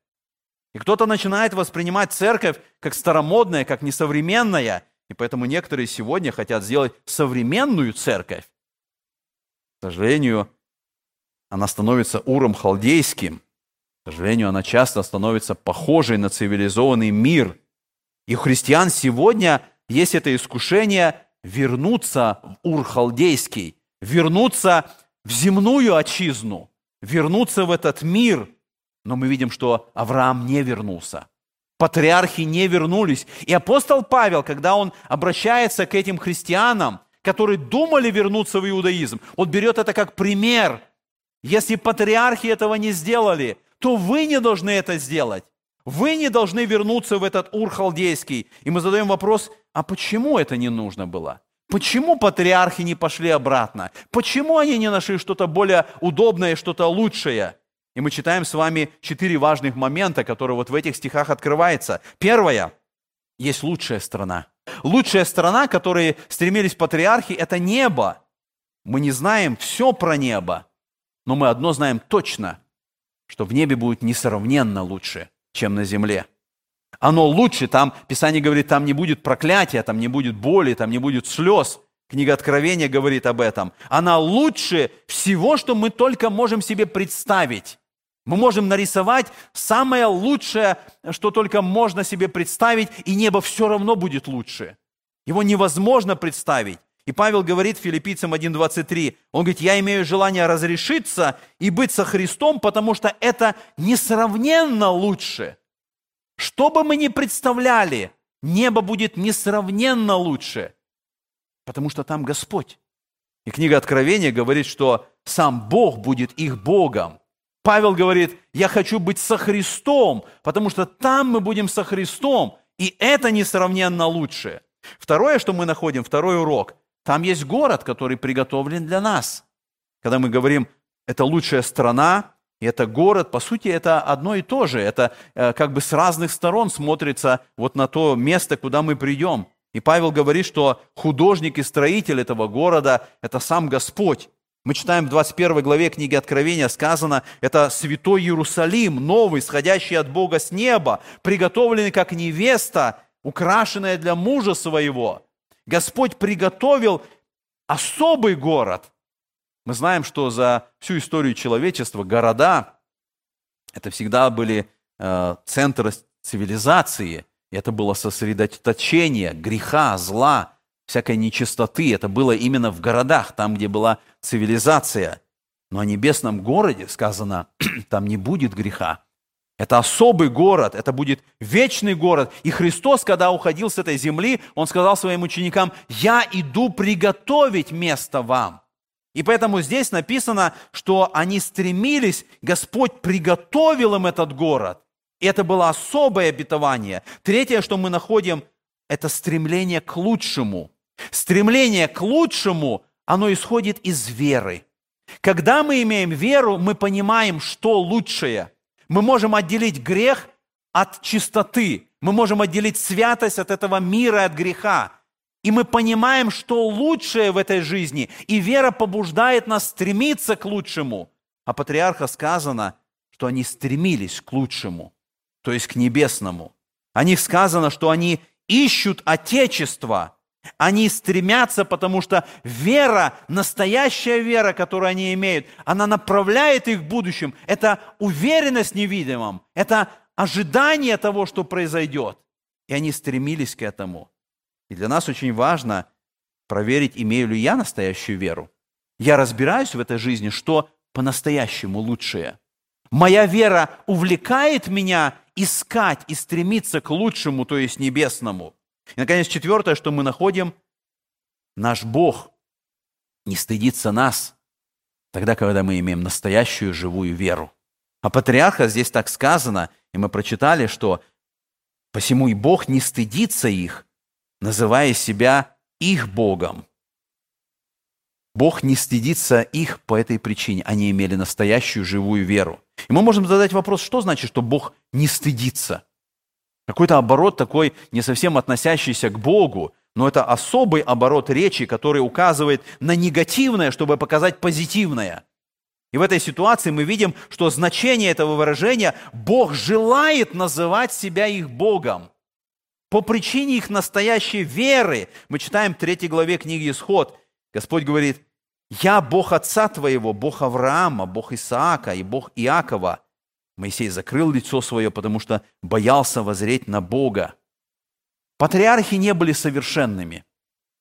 И кто-то начинает воспринимать церковь как старомодная, как несовременная. И поэтому некоторые сегодня хотят сделать современную церковь. К сожалению, она становится уром халдейским. К сожалению, она часто становится похожей на цивилизованный мир. И у христиан сегодня есть это искушение вернуться в ур халдейский, вернуться в земную отчизну, вернуться в этот мир – но мы видим, что Авраам не вернулся. Патриархи не вернулись. И апостол Павел, когда он обращается к этим христианам, которые думали вернуться в иудаизм, он берет это как пример. Если патриархи этого не сделали, то вы не должны это сделать. Вы не должны вернуться в этот Ур халдейский. И мы задаем вопрос, а почему это не нужно было? Почему патриархи не пошли обратно? Почему они не нашли что-то более удобное, что-то лучшее? И мы читаем с вами четыре важных момента, которые вот в этих стихах открываются. Первое. Есть лучшая страна. Лучшая страна, к которой стремились патриархи, это небо. Мы не знаем все про небо, но мы одно знаем точно, что в небе будет несравненно лучше, чем на земле. Оно лучше, там Писание говорит, там не будет проклятия, там не будет боли, там не будет слез. Книга Откровения говорит об этом. Она лучше всего, что мы только можем себе представить. Мы можем нарисовать самое лучшее, что только можно себе представить, и небо все равно будет лучше. Его невозможно представить. И Павел говорит филиппийцам 1.23, он говорит, я имею желание разрешиться и быть со Христом, потому что это несравненно лучше. Что бы мы ни представляли, небо будет несравненно лучше, потому что там Господь. И книга Откровения говорит, что сам Бог будет их Богом. Павел говорит, я хочу быть со Христом, потому что там мы будем со Христом, и это несравненно лучше. Второе, что мы находим, второй урок, там есть город, который приготовлен для нас. Когда мы говорим, это лучшая страна, и это город, по сути, это одно и то же. Это э, как бы с разных сторон смотрится вот на то место, куда мы придем. И Павел говорит, что художник и строитель этого города – это сам Господь. Мы читаем в 21 главе книги Откровения, сказано, это святой Иерусалим, новый, сходящий от Бога с неба, приготовленный как невеста, украшенная для мужа своего. Господь приготовил особый город – мы знаем, что за всю историю человечества города – это всегда были э, центры цивилизации, это было сосредоточение греха, зла, всякой нечистоты. Это было именно в городах, там, где была цивилизация. Но о небесном городе сказано, [clears throat] там не будет греха. Это особый город, это будет вечный город. И Христос, когда уходил с этой земли, Он сказал своим ученикам, «Я иду приготовить место вам». И поэтому здесь написано, что они стремились, Господь приготовил им этот город. И это было особое обетование. Третье, что мы находим, это стремление к лучшему. Стремление к лучшему, оно исходит из веры. Когда мы имеем веру, мы понимаем, что лучшее. Мы можем отделить грех от чистоты. Мы можем отделить святость от этого мира, от греха. И мы понимаем, что лучшее в этой жизни, и вера побуждает нас стремиться к лучшему. А патриарха сказано, что они стремились к лучшему, то есть к небесному. О них сказано, что они ищут Отечество, они стремятся, потому что вера, настоящая вера, которую они имеют, она направляет их в будущем. Это уверенность в невидимом, это ожидание того, что произойдет. И они стремились к этому. И для нас очень важно проверить, имею ли я настоящую веру. Я разбираюсь в этой жизни, что по-настоящему лучшее. Моя вера увлекает меня искать и стремиться к лучшему, то есть небесному. И, наконец, четвертое, что мы находим, наш Бог не стыдится нас, тогда, когда мы имеем настоящую живую веру. А патриарха здесь так сказано, и мы прочитали, что «посему и Бог не стыдится их, называя себя их Богом. Бог не стыдится их по этой причине. Они имели настоящую живую веру. И мы можем задать вопрос, что значит, что Бог не стыдится? Какой-то оборот такой, не совсем относящийся к Богу, но это особый оборот речи, который указывает на негативное, чтобы показать позитивное. И в этой ситуации мы видим, что значение этого выражения – Бог желает называть себя их Богом. По причине их настоящей веры, мы читаем в 3 главе книги Исход, Господь говорит, «Я Бог отца твоего, Бог Авраама, Бог Исаака и Бог Иакова». Моисей закрыл лицо свое, потому что боялся возреть на Бога. Патриархи не были совершенными.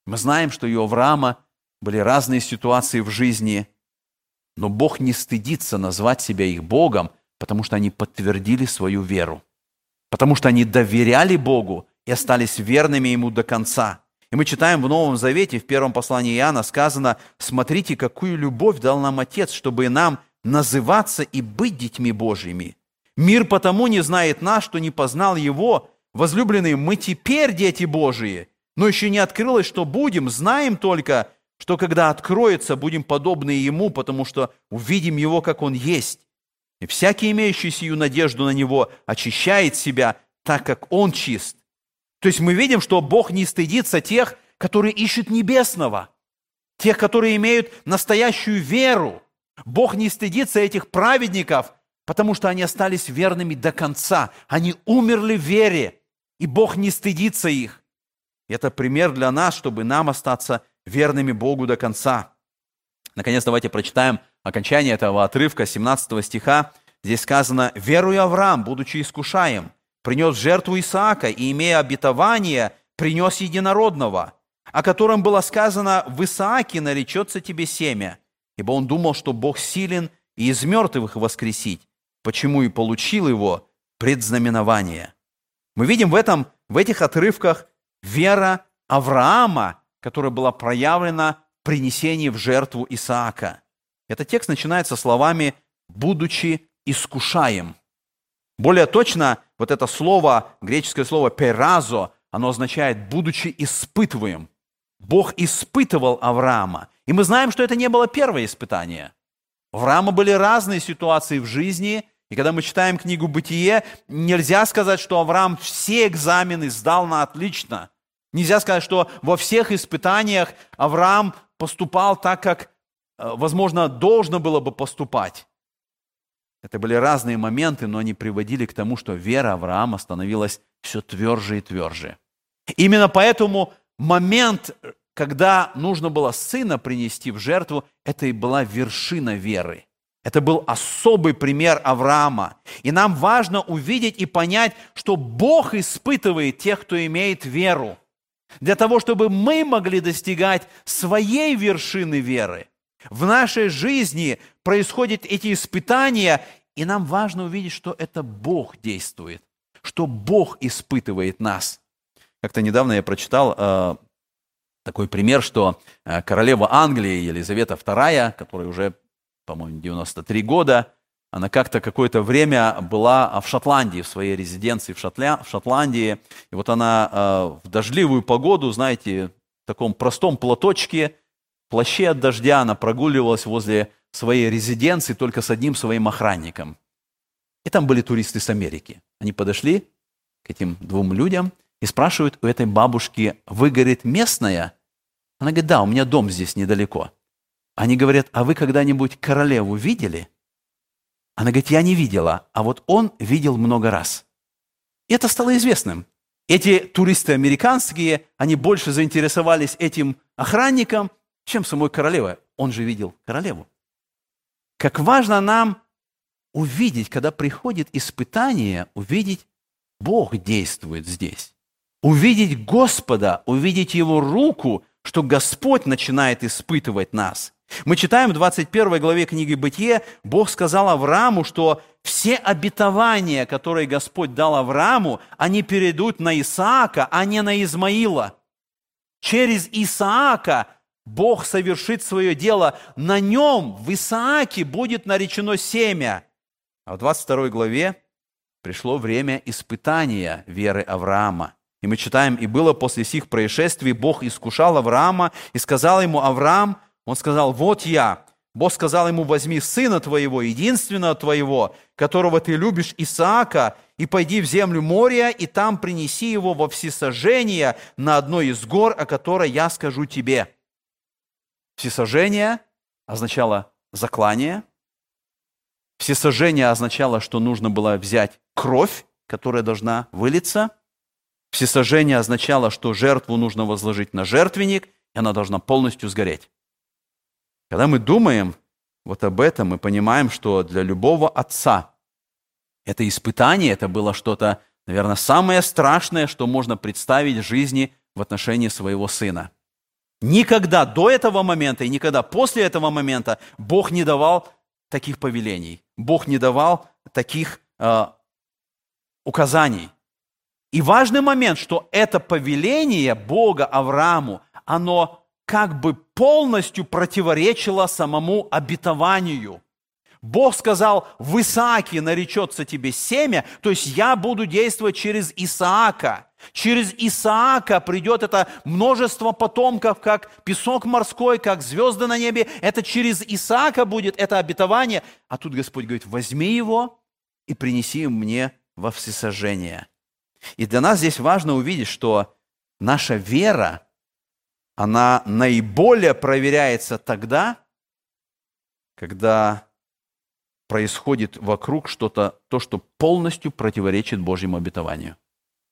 Мы знаем, что и у Авраама были разные ситуации в жизни, но Бог не стыдится назвать себя их Богом, потому что они подтвердили свою веру, потому что они доверяли Богу и остались верными Ему до конца. И мы читаем в Новом Завете, в первом послании Иоанна сказано, «Смотрите, какую любовь дал нам Отец, чтобы нам называться и быть детьми Божьими. Мир потому не знает нас, что не познал Его. Возлюбленные, мы теперь дети Божии, но еще не открылось, что будем, знаем только, что когда откроется, будем подобны Ему, потому что увидим Его, как Он есть. И всякий, имеющий сию надежду на Него, очищает себя, так как Он чист. То есть мы видим, что Бог не стыдится тех, которые ищут небесного, тех, которые имеют настоящую веру. Бог не стыдится этих праведников, потому что они остались верными до конца. Они умерли в вере, и Бог не стыдится их. Это пример для нас, чтобы нам остаться верными Богу до конца. Наконец, давайте прочитаем окончание этого отрывка, 17 стиха. Здесь сказано, «Веруя Авраам, будучи искушаем, принес жертву Исаака и, имея обетование, принес единородного, о котором было сказано, в Исааке наречется тебе семя, ибо он думал, что Бог силен и из мертвых воскресить, почему и получил его предзнаменование». Мы видим в, этом, в этих отрывках вера Авраама, которая была проявлена в принесении в жертву Исаака. Этот текст начинается словами «будучи искушаем». Более точно, вот это слово, греческое слово «перазо», оно означает «будучи испытываем». Бог испытывал Авраама. И мы знаем, что это не было первое испытание. У Авраама были разные ситуации в жизни, и когда мы читаем книгу «Бытие», нельзя сказать, что Авраам все экзамены сдал на отлично. Нельзя сказать, что во всех испытаниях Авраам поступал так, как, э, возможно, должно было бы поступать. Это были разные моменты, но они приводили к тому, что вера Авраама становилась все тверже и тверже. Именно поэтому момент, когда нужно было сына принести в жертву, это и была вершина веры. Это был особый пример Авраама. И нам важно увидеть и понять, что Бог испытывает тех, кто имеет веру. Для того, чтобы мы могли достигать своей вершины веры. В нашей жизни происходят эти испытания, и нам важно увидеть, что это Бог действует, что Бог испытывает нас. Как-то недавно я прочитал э, такой пример, что э, королева Англии Елизавета II, которая уже по-моему, 93 года. Она как-то какое-то время была в Шотландии, в своей резиденции в, Шотля, в Шотландии. И вот она э, в дождливую погоду, знаете, в таком простом платочке, плаще от дождя, она прогуливалась возле своей резиденции только с одним своим охранником. И там были туристы с Америки. Они подошли к этим двум людям и спрашивают у этой бабушки, вы, говорит, местная? Она говорит, да, у меня дом здесь недалеко. Они говорят, а вы когда-нибудь королеву видели? Она говорит, я не видела, а вот он видел много раз. И это стало известным. Эти туристы американские, они больше заинтересовались этим охранником, чем самой королевой. Он же видел королеву. Как важно нам увидеть, когда приходит испытание, увидеть, Бог действует здесь. Увидеть Господа, увидеть Его руку, что Господь начинает испытывать нас – мы читаем в 21 главе книги «Бытие», Бог сказал Аврааму, что все обетования, которые Господь дал Аврааму, они перейдут на Исаака, а не на Измаила. Через Исаака Бог совершит свое дело. На нем, в Исааке, будет наречено семя. А в 22 главе пришло время испытания веры Авраама. И мы читаем, «И было после сих происшествий, Бог искушал Авраама и сказал ему, Авраам, он сказал, вот я. Бог сказал ему, возьми сына твоего, единственного твоего, которого ты любишь, Исаака, и пойди в землю моря, и там принеси его во всесожжение на одной из гор, о которой я скажу тебе. Всесожжение означало заклание. Всесожжение означало, что нужно было взять кровь, которая должна вылиться. Всесожжение означало, что жертву нужно возложить на жертвенник, и она должна полностью сгореть. Когда мы думаем вот об этом, мы понимаем, что для любого отца это испытание, это было что-то, наверное, самое страшное, что можно представить в жизни в отношении своего сына. Никогда до этого момента и никогда после этого момента Бог не давал таких повелений. Бог не давал таких э, указаний. И важный момент, что это повеление Бога Аврааму, оно как бы полностью противоречило самому обетованию. Бог сказал, в Исааке наречется тебе семя, то есть я буду действовать через Исаака. Через Исаака придет это множество потомков, как песок морской, как звезды на небе. Это через Исаака будет это обетование. А тут Господь говорит, возьми его и принеси мне во всесожжение. И для нас здесь важно увидеть, что наша вера, она наиболее проверяется тогда, когда происходит вокруг что-то, то, что полностью противоречит Божьему обетованию.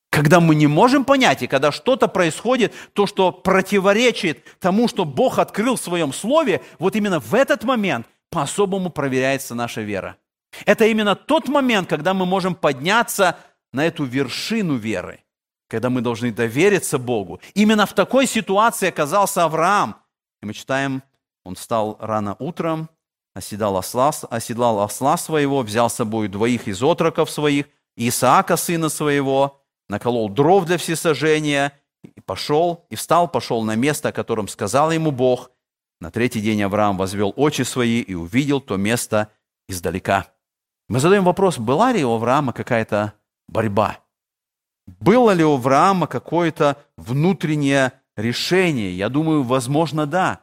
Когда мы не можем понять, и когда что-то происходит, то, что противоречит тому, что Бог открыл в Своем Слове, вот именно в этот момент по-особому проверяется наша вера. Это именно тот момент, когда мы можем подняться на эту вершину веры, когда мы должны довериться Богу. Именно в такой ситуации оказался Авраам. И мы читаем, он встал рано утром, оседал осла, оседлал осла своего, взял с собой двоих из отроков своих, Исаака, сына своего, наколол дров для всесожжения, и пошел, и встал, пошел на место, о котором сказал ему Бог. На третий день Авраам возвел очи свои и увидел то место издалека. Мы задаем вопрос, была ли у Авраама какая-то борьба? Было ли у Авраама какое-то внутреннее решение? Я думаю, возможно, да.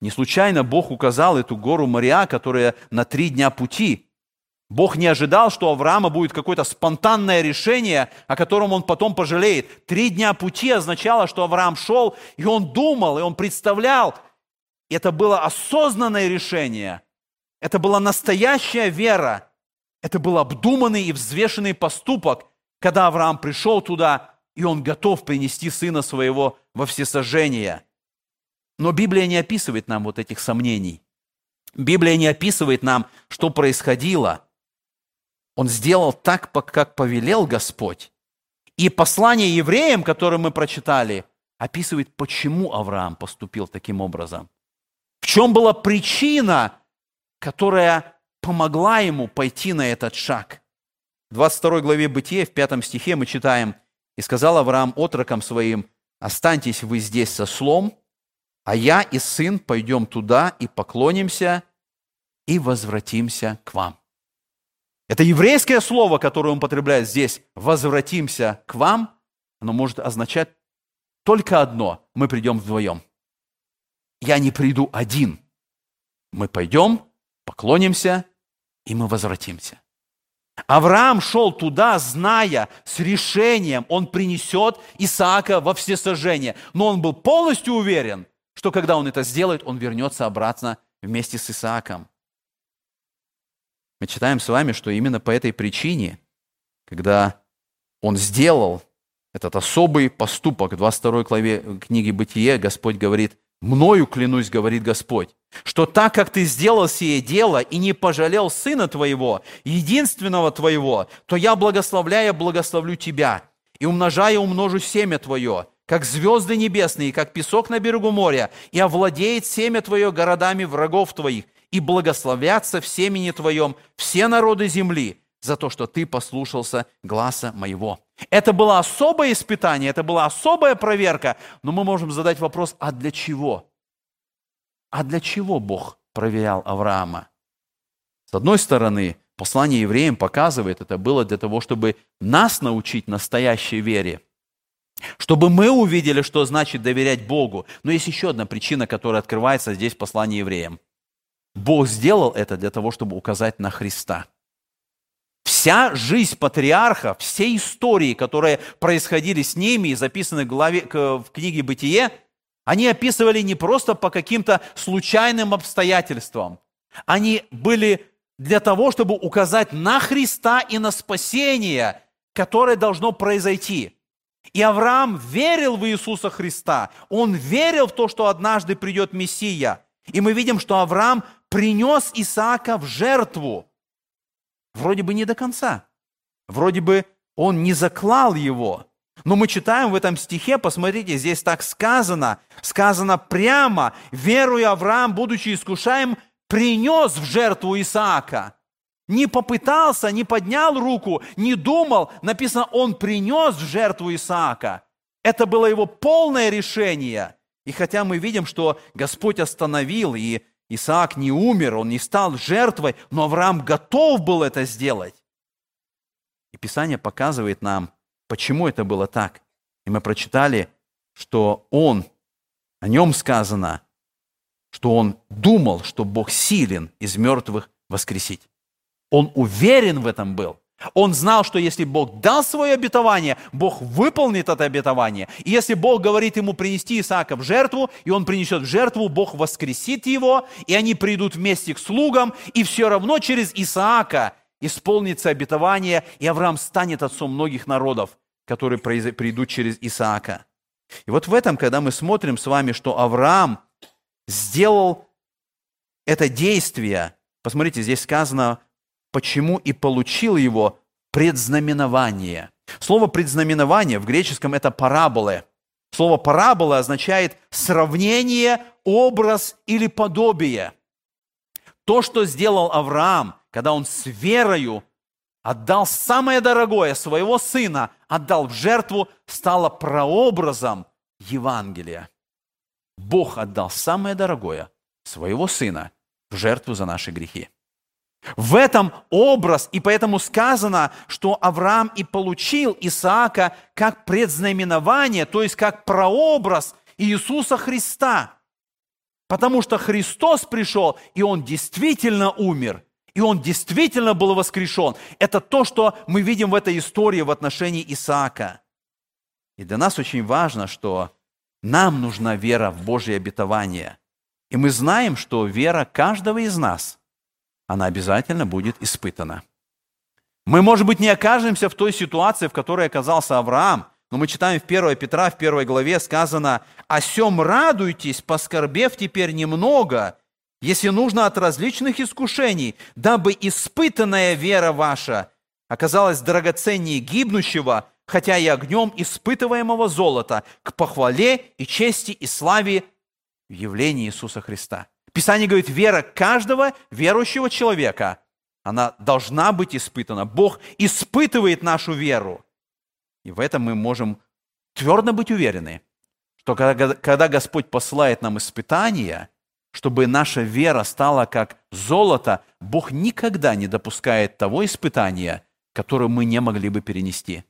Не случайно Бог указал эту гору Мария, которая на три дня пути. Бог не ожидал, что у Авраама будет какое-то спонтанное решение, о котором он потом пожалеет. Три дня пути означало, что Авраам шел, и он думал, и он представлял. Это было осознанное решение. Это была настоящая вера. Это был обдуманный и взвешенный поступок, когда Авраам пришел туда, и он готов принести сына своего во всесожжение. Но Библия не описывает нам вот этих сомнений. Библия не описывает нам, что происходило. Он сделал так, как повелел Господь. И послание евреям, которое мы прочитали, описывает, почему Авраам поступил таким образом. В чем была причина, которая помогла ему пойти на этот шаг. В 22 главе Бытия, в 5 стихе мы читаем, «И сказал Авраам отрокам своим, останьтесь вы здесь со слом, а я и сын пойдем туда и поклонимся, и возвратимся к вам». Это еврейское слово, которое он потребляет здесь, «возвратимся к вам», оно может означать только одно – мы придем вдвоем. Я не приду один. Мы пойдем, поклонимся и мы возвратимся. Авраам шел туда, зная, с решением, он принесет Исаака во всесожжение. Но он был полностью уверен, что когда он это сделает, он вернется обратно вместе с Исааком. Мы читаем с вами, что именно по этой причине, когда он сделал этот особый поступок, в 22 главе книги Бытие, Господь говорит, Мною клянусь, говорит Господь, что так как ты сделал сие дело и не пожалел сына твоего, единственного твоего, то я, благословляя, благословлю тебя, и умножая, умножу семя твое, как звезды небесные, как песок на берегу моря, и овладеет семя твое городами врагов твоих, и благословятся в семени твоем все народы земли, за то, что ты послушался гласа моего. Это было особое испытание, это была особая проверка, но мы можем задать вопрос, а для чего? А для чего Бог проверял Авраама? С одной стороны, послание евреям показывает, это было для того, чтобы нас научить настоящей вере, чтобы мы увидели, что значит доверять Богу. Но есть еще одна причина, которая открывается здесь в послании евреям. Бог сделал это для того, чтобы указать на Христа – Вся жизнь патриарха, все истории, которые происходили с ними и записаны в, главе, в книге «Бытие», они описывали не просто по каким-то случайным обстоятельствам. Они были для того, чтобы указать на Христа и на спасение, которое должно произойти. И Авраам верил в Иисуса Христа. Он верил в то, что однажды придет Мессия. И мы видим, что Авраам принес Исаака в жертву. Вроде бы не до конца. Вроде бы он не заклал его. Но мы читаем в этом стихе, посмотрите, здесь так сказано, сказано прямо, веруя Авраам, будучи искушаем, принес в жертву Исаака. Не попытался, не поднял руку, не думал. Написано, он принес в жертву Исаака. Это было его полное решение. И хотя мы видим, что Господь остановил, и Исаак не умер, он не стал жертвой, но Авраам готов был это сделать. И Писание показывает нам, почему это было так. И мы прочитали, что он, о нем сказано, что он думал, что Бог силен из мертвых воскресить. Он уверен в этом был. Он знал, что если Бог дал свое обетование, Бог выполнит это обетование. И если Бог говорит ему принести Исаака в жертву, и он принесет в жертву, Бог воскресит его, и они придут вместе к слугам, и все равно через Исаака исполнится обетование, и Авраам станет отцом многих народов, которые придут через Исаака. И вот в этом, когда мы смотрим с вами, что Авраам сделал это действие, посмотрите, здесь сказано, почему и получил его предзнаменование. Слово предзнаменование в греческом это параболы. Слово парабола означает сравнение, образ или подобие. То, что сделал Авраам, когда он с верою отдал самое дорогое, своего сына, отдал в жертву, стало прообразом Евангелия. Бог отдал самое дорогое, своего сына, в жертву за наши грехи. В этом образ, и поэтому сказано, что Авраам и получил Исаака как предзнаменование, то есть как прообраз Иисуса Христа. Потому что Христос пришел, и Он действительно умер, и Он действительно был воскрешен. Это то, что мы видим в этой истории в отношении Исаака. И для нас очень важно, что нам нужна вера в Божье обетование. И мы знаем, что вера каждого из нас – она обязательно будет испытана. Мы, может быть, не окажемся в той ситуации, в которой оказался Авраам, но мы читаем в 1 Петра, в 1 главе сказано, «О сем радуйтесь, поскорбев теперь немного, если нужно от различных искушений, дабы испытанная вера ваша оказалась драгоценнее гибнущего, хотя и огнем испытываемого золота, к похвале и чести и славе в явлении Иисуса Христа». Писание говорит, вера каждого верующего человека, она должна быть испытана. Бог испытывает нашу веру. И в этом мы можем твердо быть уверены, что когда, Господь посылает нам испытания, чтобы наша вера стала как золото, Бог никогда не допускает того испытания, которое мы не могли бы перенести.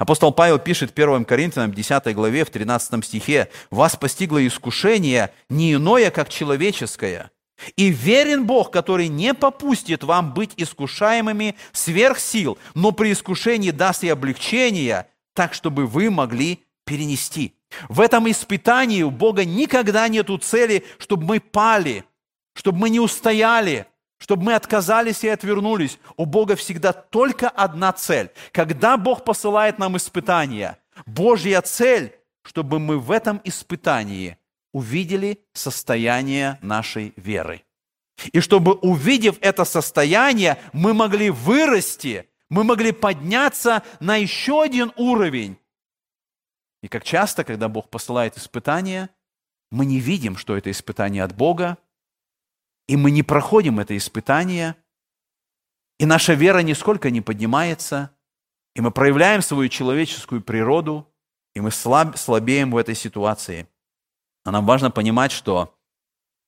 Апостол Павел пишет 1 Коринфянам 10 главе в 13 стихе, «Вас постигло искушение не иное, как человеческое, и верен Бог, который не попустит вам быть искушаемыми сверх сил, но при искушении даст и облегчение, так, чтобы вы могли перенести». В этом испытании у Бога никогда нету цели, чтобы мы пали, чтобы мы не устояли, чтобы мы отказались и отвернулись. У Бога всегда только одна цель. Когда Бог посылает нам испытания, Божья цель, чтобы мы в этом испытании увидели состояние нашей веры. И чтобы, увидев это состояние, мы могли вырасти, мы могли подняться на еще один уровень. И как часто, когда Бог посылает испытания, мы не видим, что это испытание от Бога, и мы не проходим это испытание, и наша вера нисколько не поднимается, и мы проявляем свою человеческую природу, и мы слаб, слабеем в этой ситуации. А нам важно понимать, что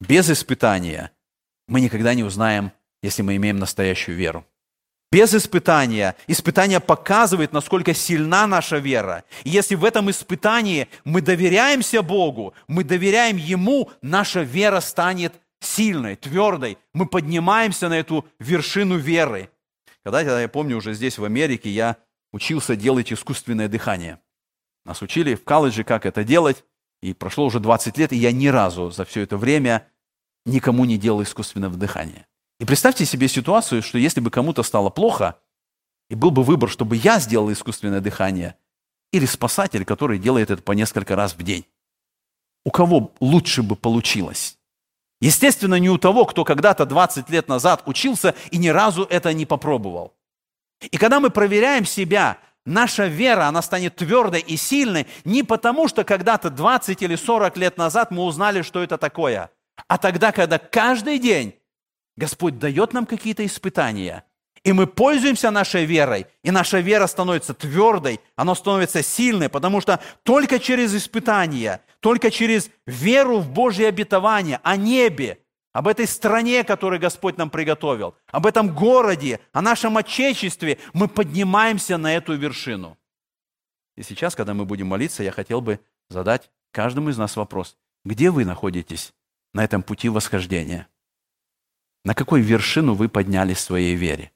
без испытания мы никогда не узнаем, если мы имеем настоящую веру. Без испытания. Испытание показывает, насколько сильна наша вера. И если в этом испытании мы доверяемся Богу, мы доверяем Ему, наша вера станет сильной, твердой. Мы поднимаемся на эту вершину веры. Когда я помню, уже здесь, в Америке, я учился делать искусственное дыхание. Нас учили в колледже, как это делать. И прошло уже 20 лет, и я ни разу за все это время никому не делал искусственного дыхания. И представьте себе ситуацию, что если бы кому-то стало плохо, и был бы выбор, чтобы я сделал искусственное дыхание, или спасатель, который делает это по несколько раз в день. У кого лучше бы получилось? Естественно, не у того, кто когда-то 20 лет назад учился и ни разу это не попробовал. И когда мы проверяем себя, наша вера, она станет твердой и сильной не потому, что когда-то 20 или 40 лет назад мы узнали, что это такое, а тогда, когда каждый день Господь дает нам какие-то испытания – и мы пользуемся нашей верой, и наша вера становится твердой, она становится сильной, потому что только через испытания, только через веру в Божье обетование о небе, об этой стране, которую Господь нам приготовил, об этом городе, о нашем Отечестве, мы поднимаемся на эту вершину. И сейчас, когда мы будем молиться, я хотел бы задать каждому из нас вопрос. Где вы находитесь на этом пути восхождения? На какой вершину вы поднялись в своей вере?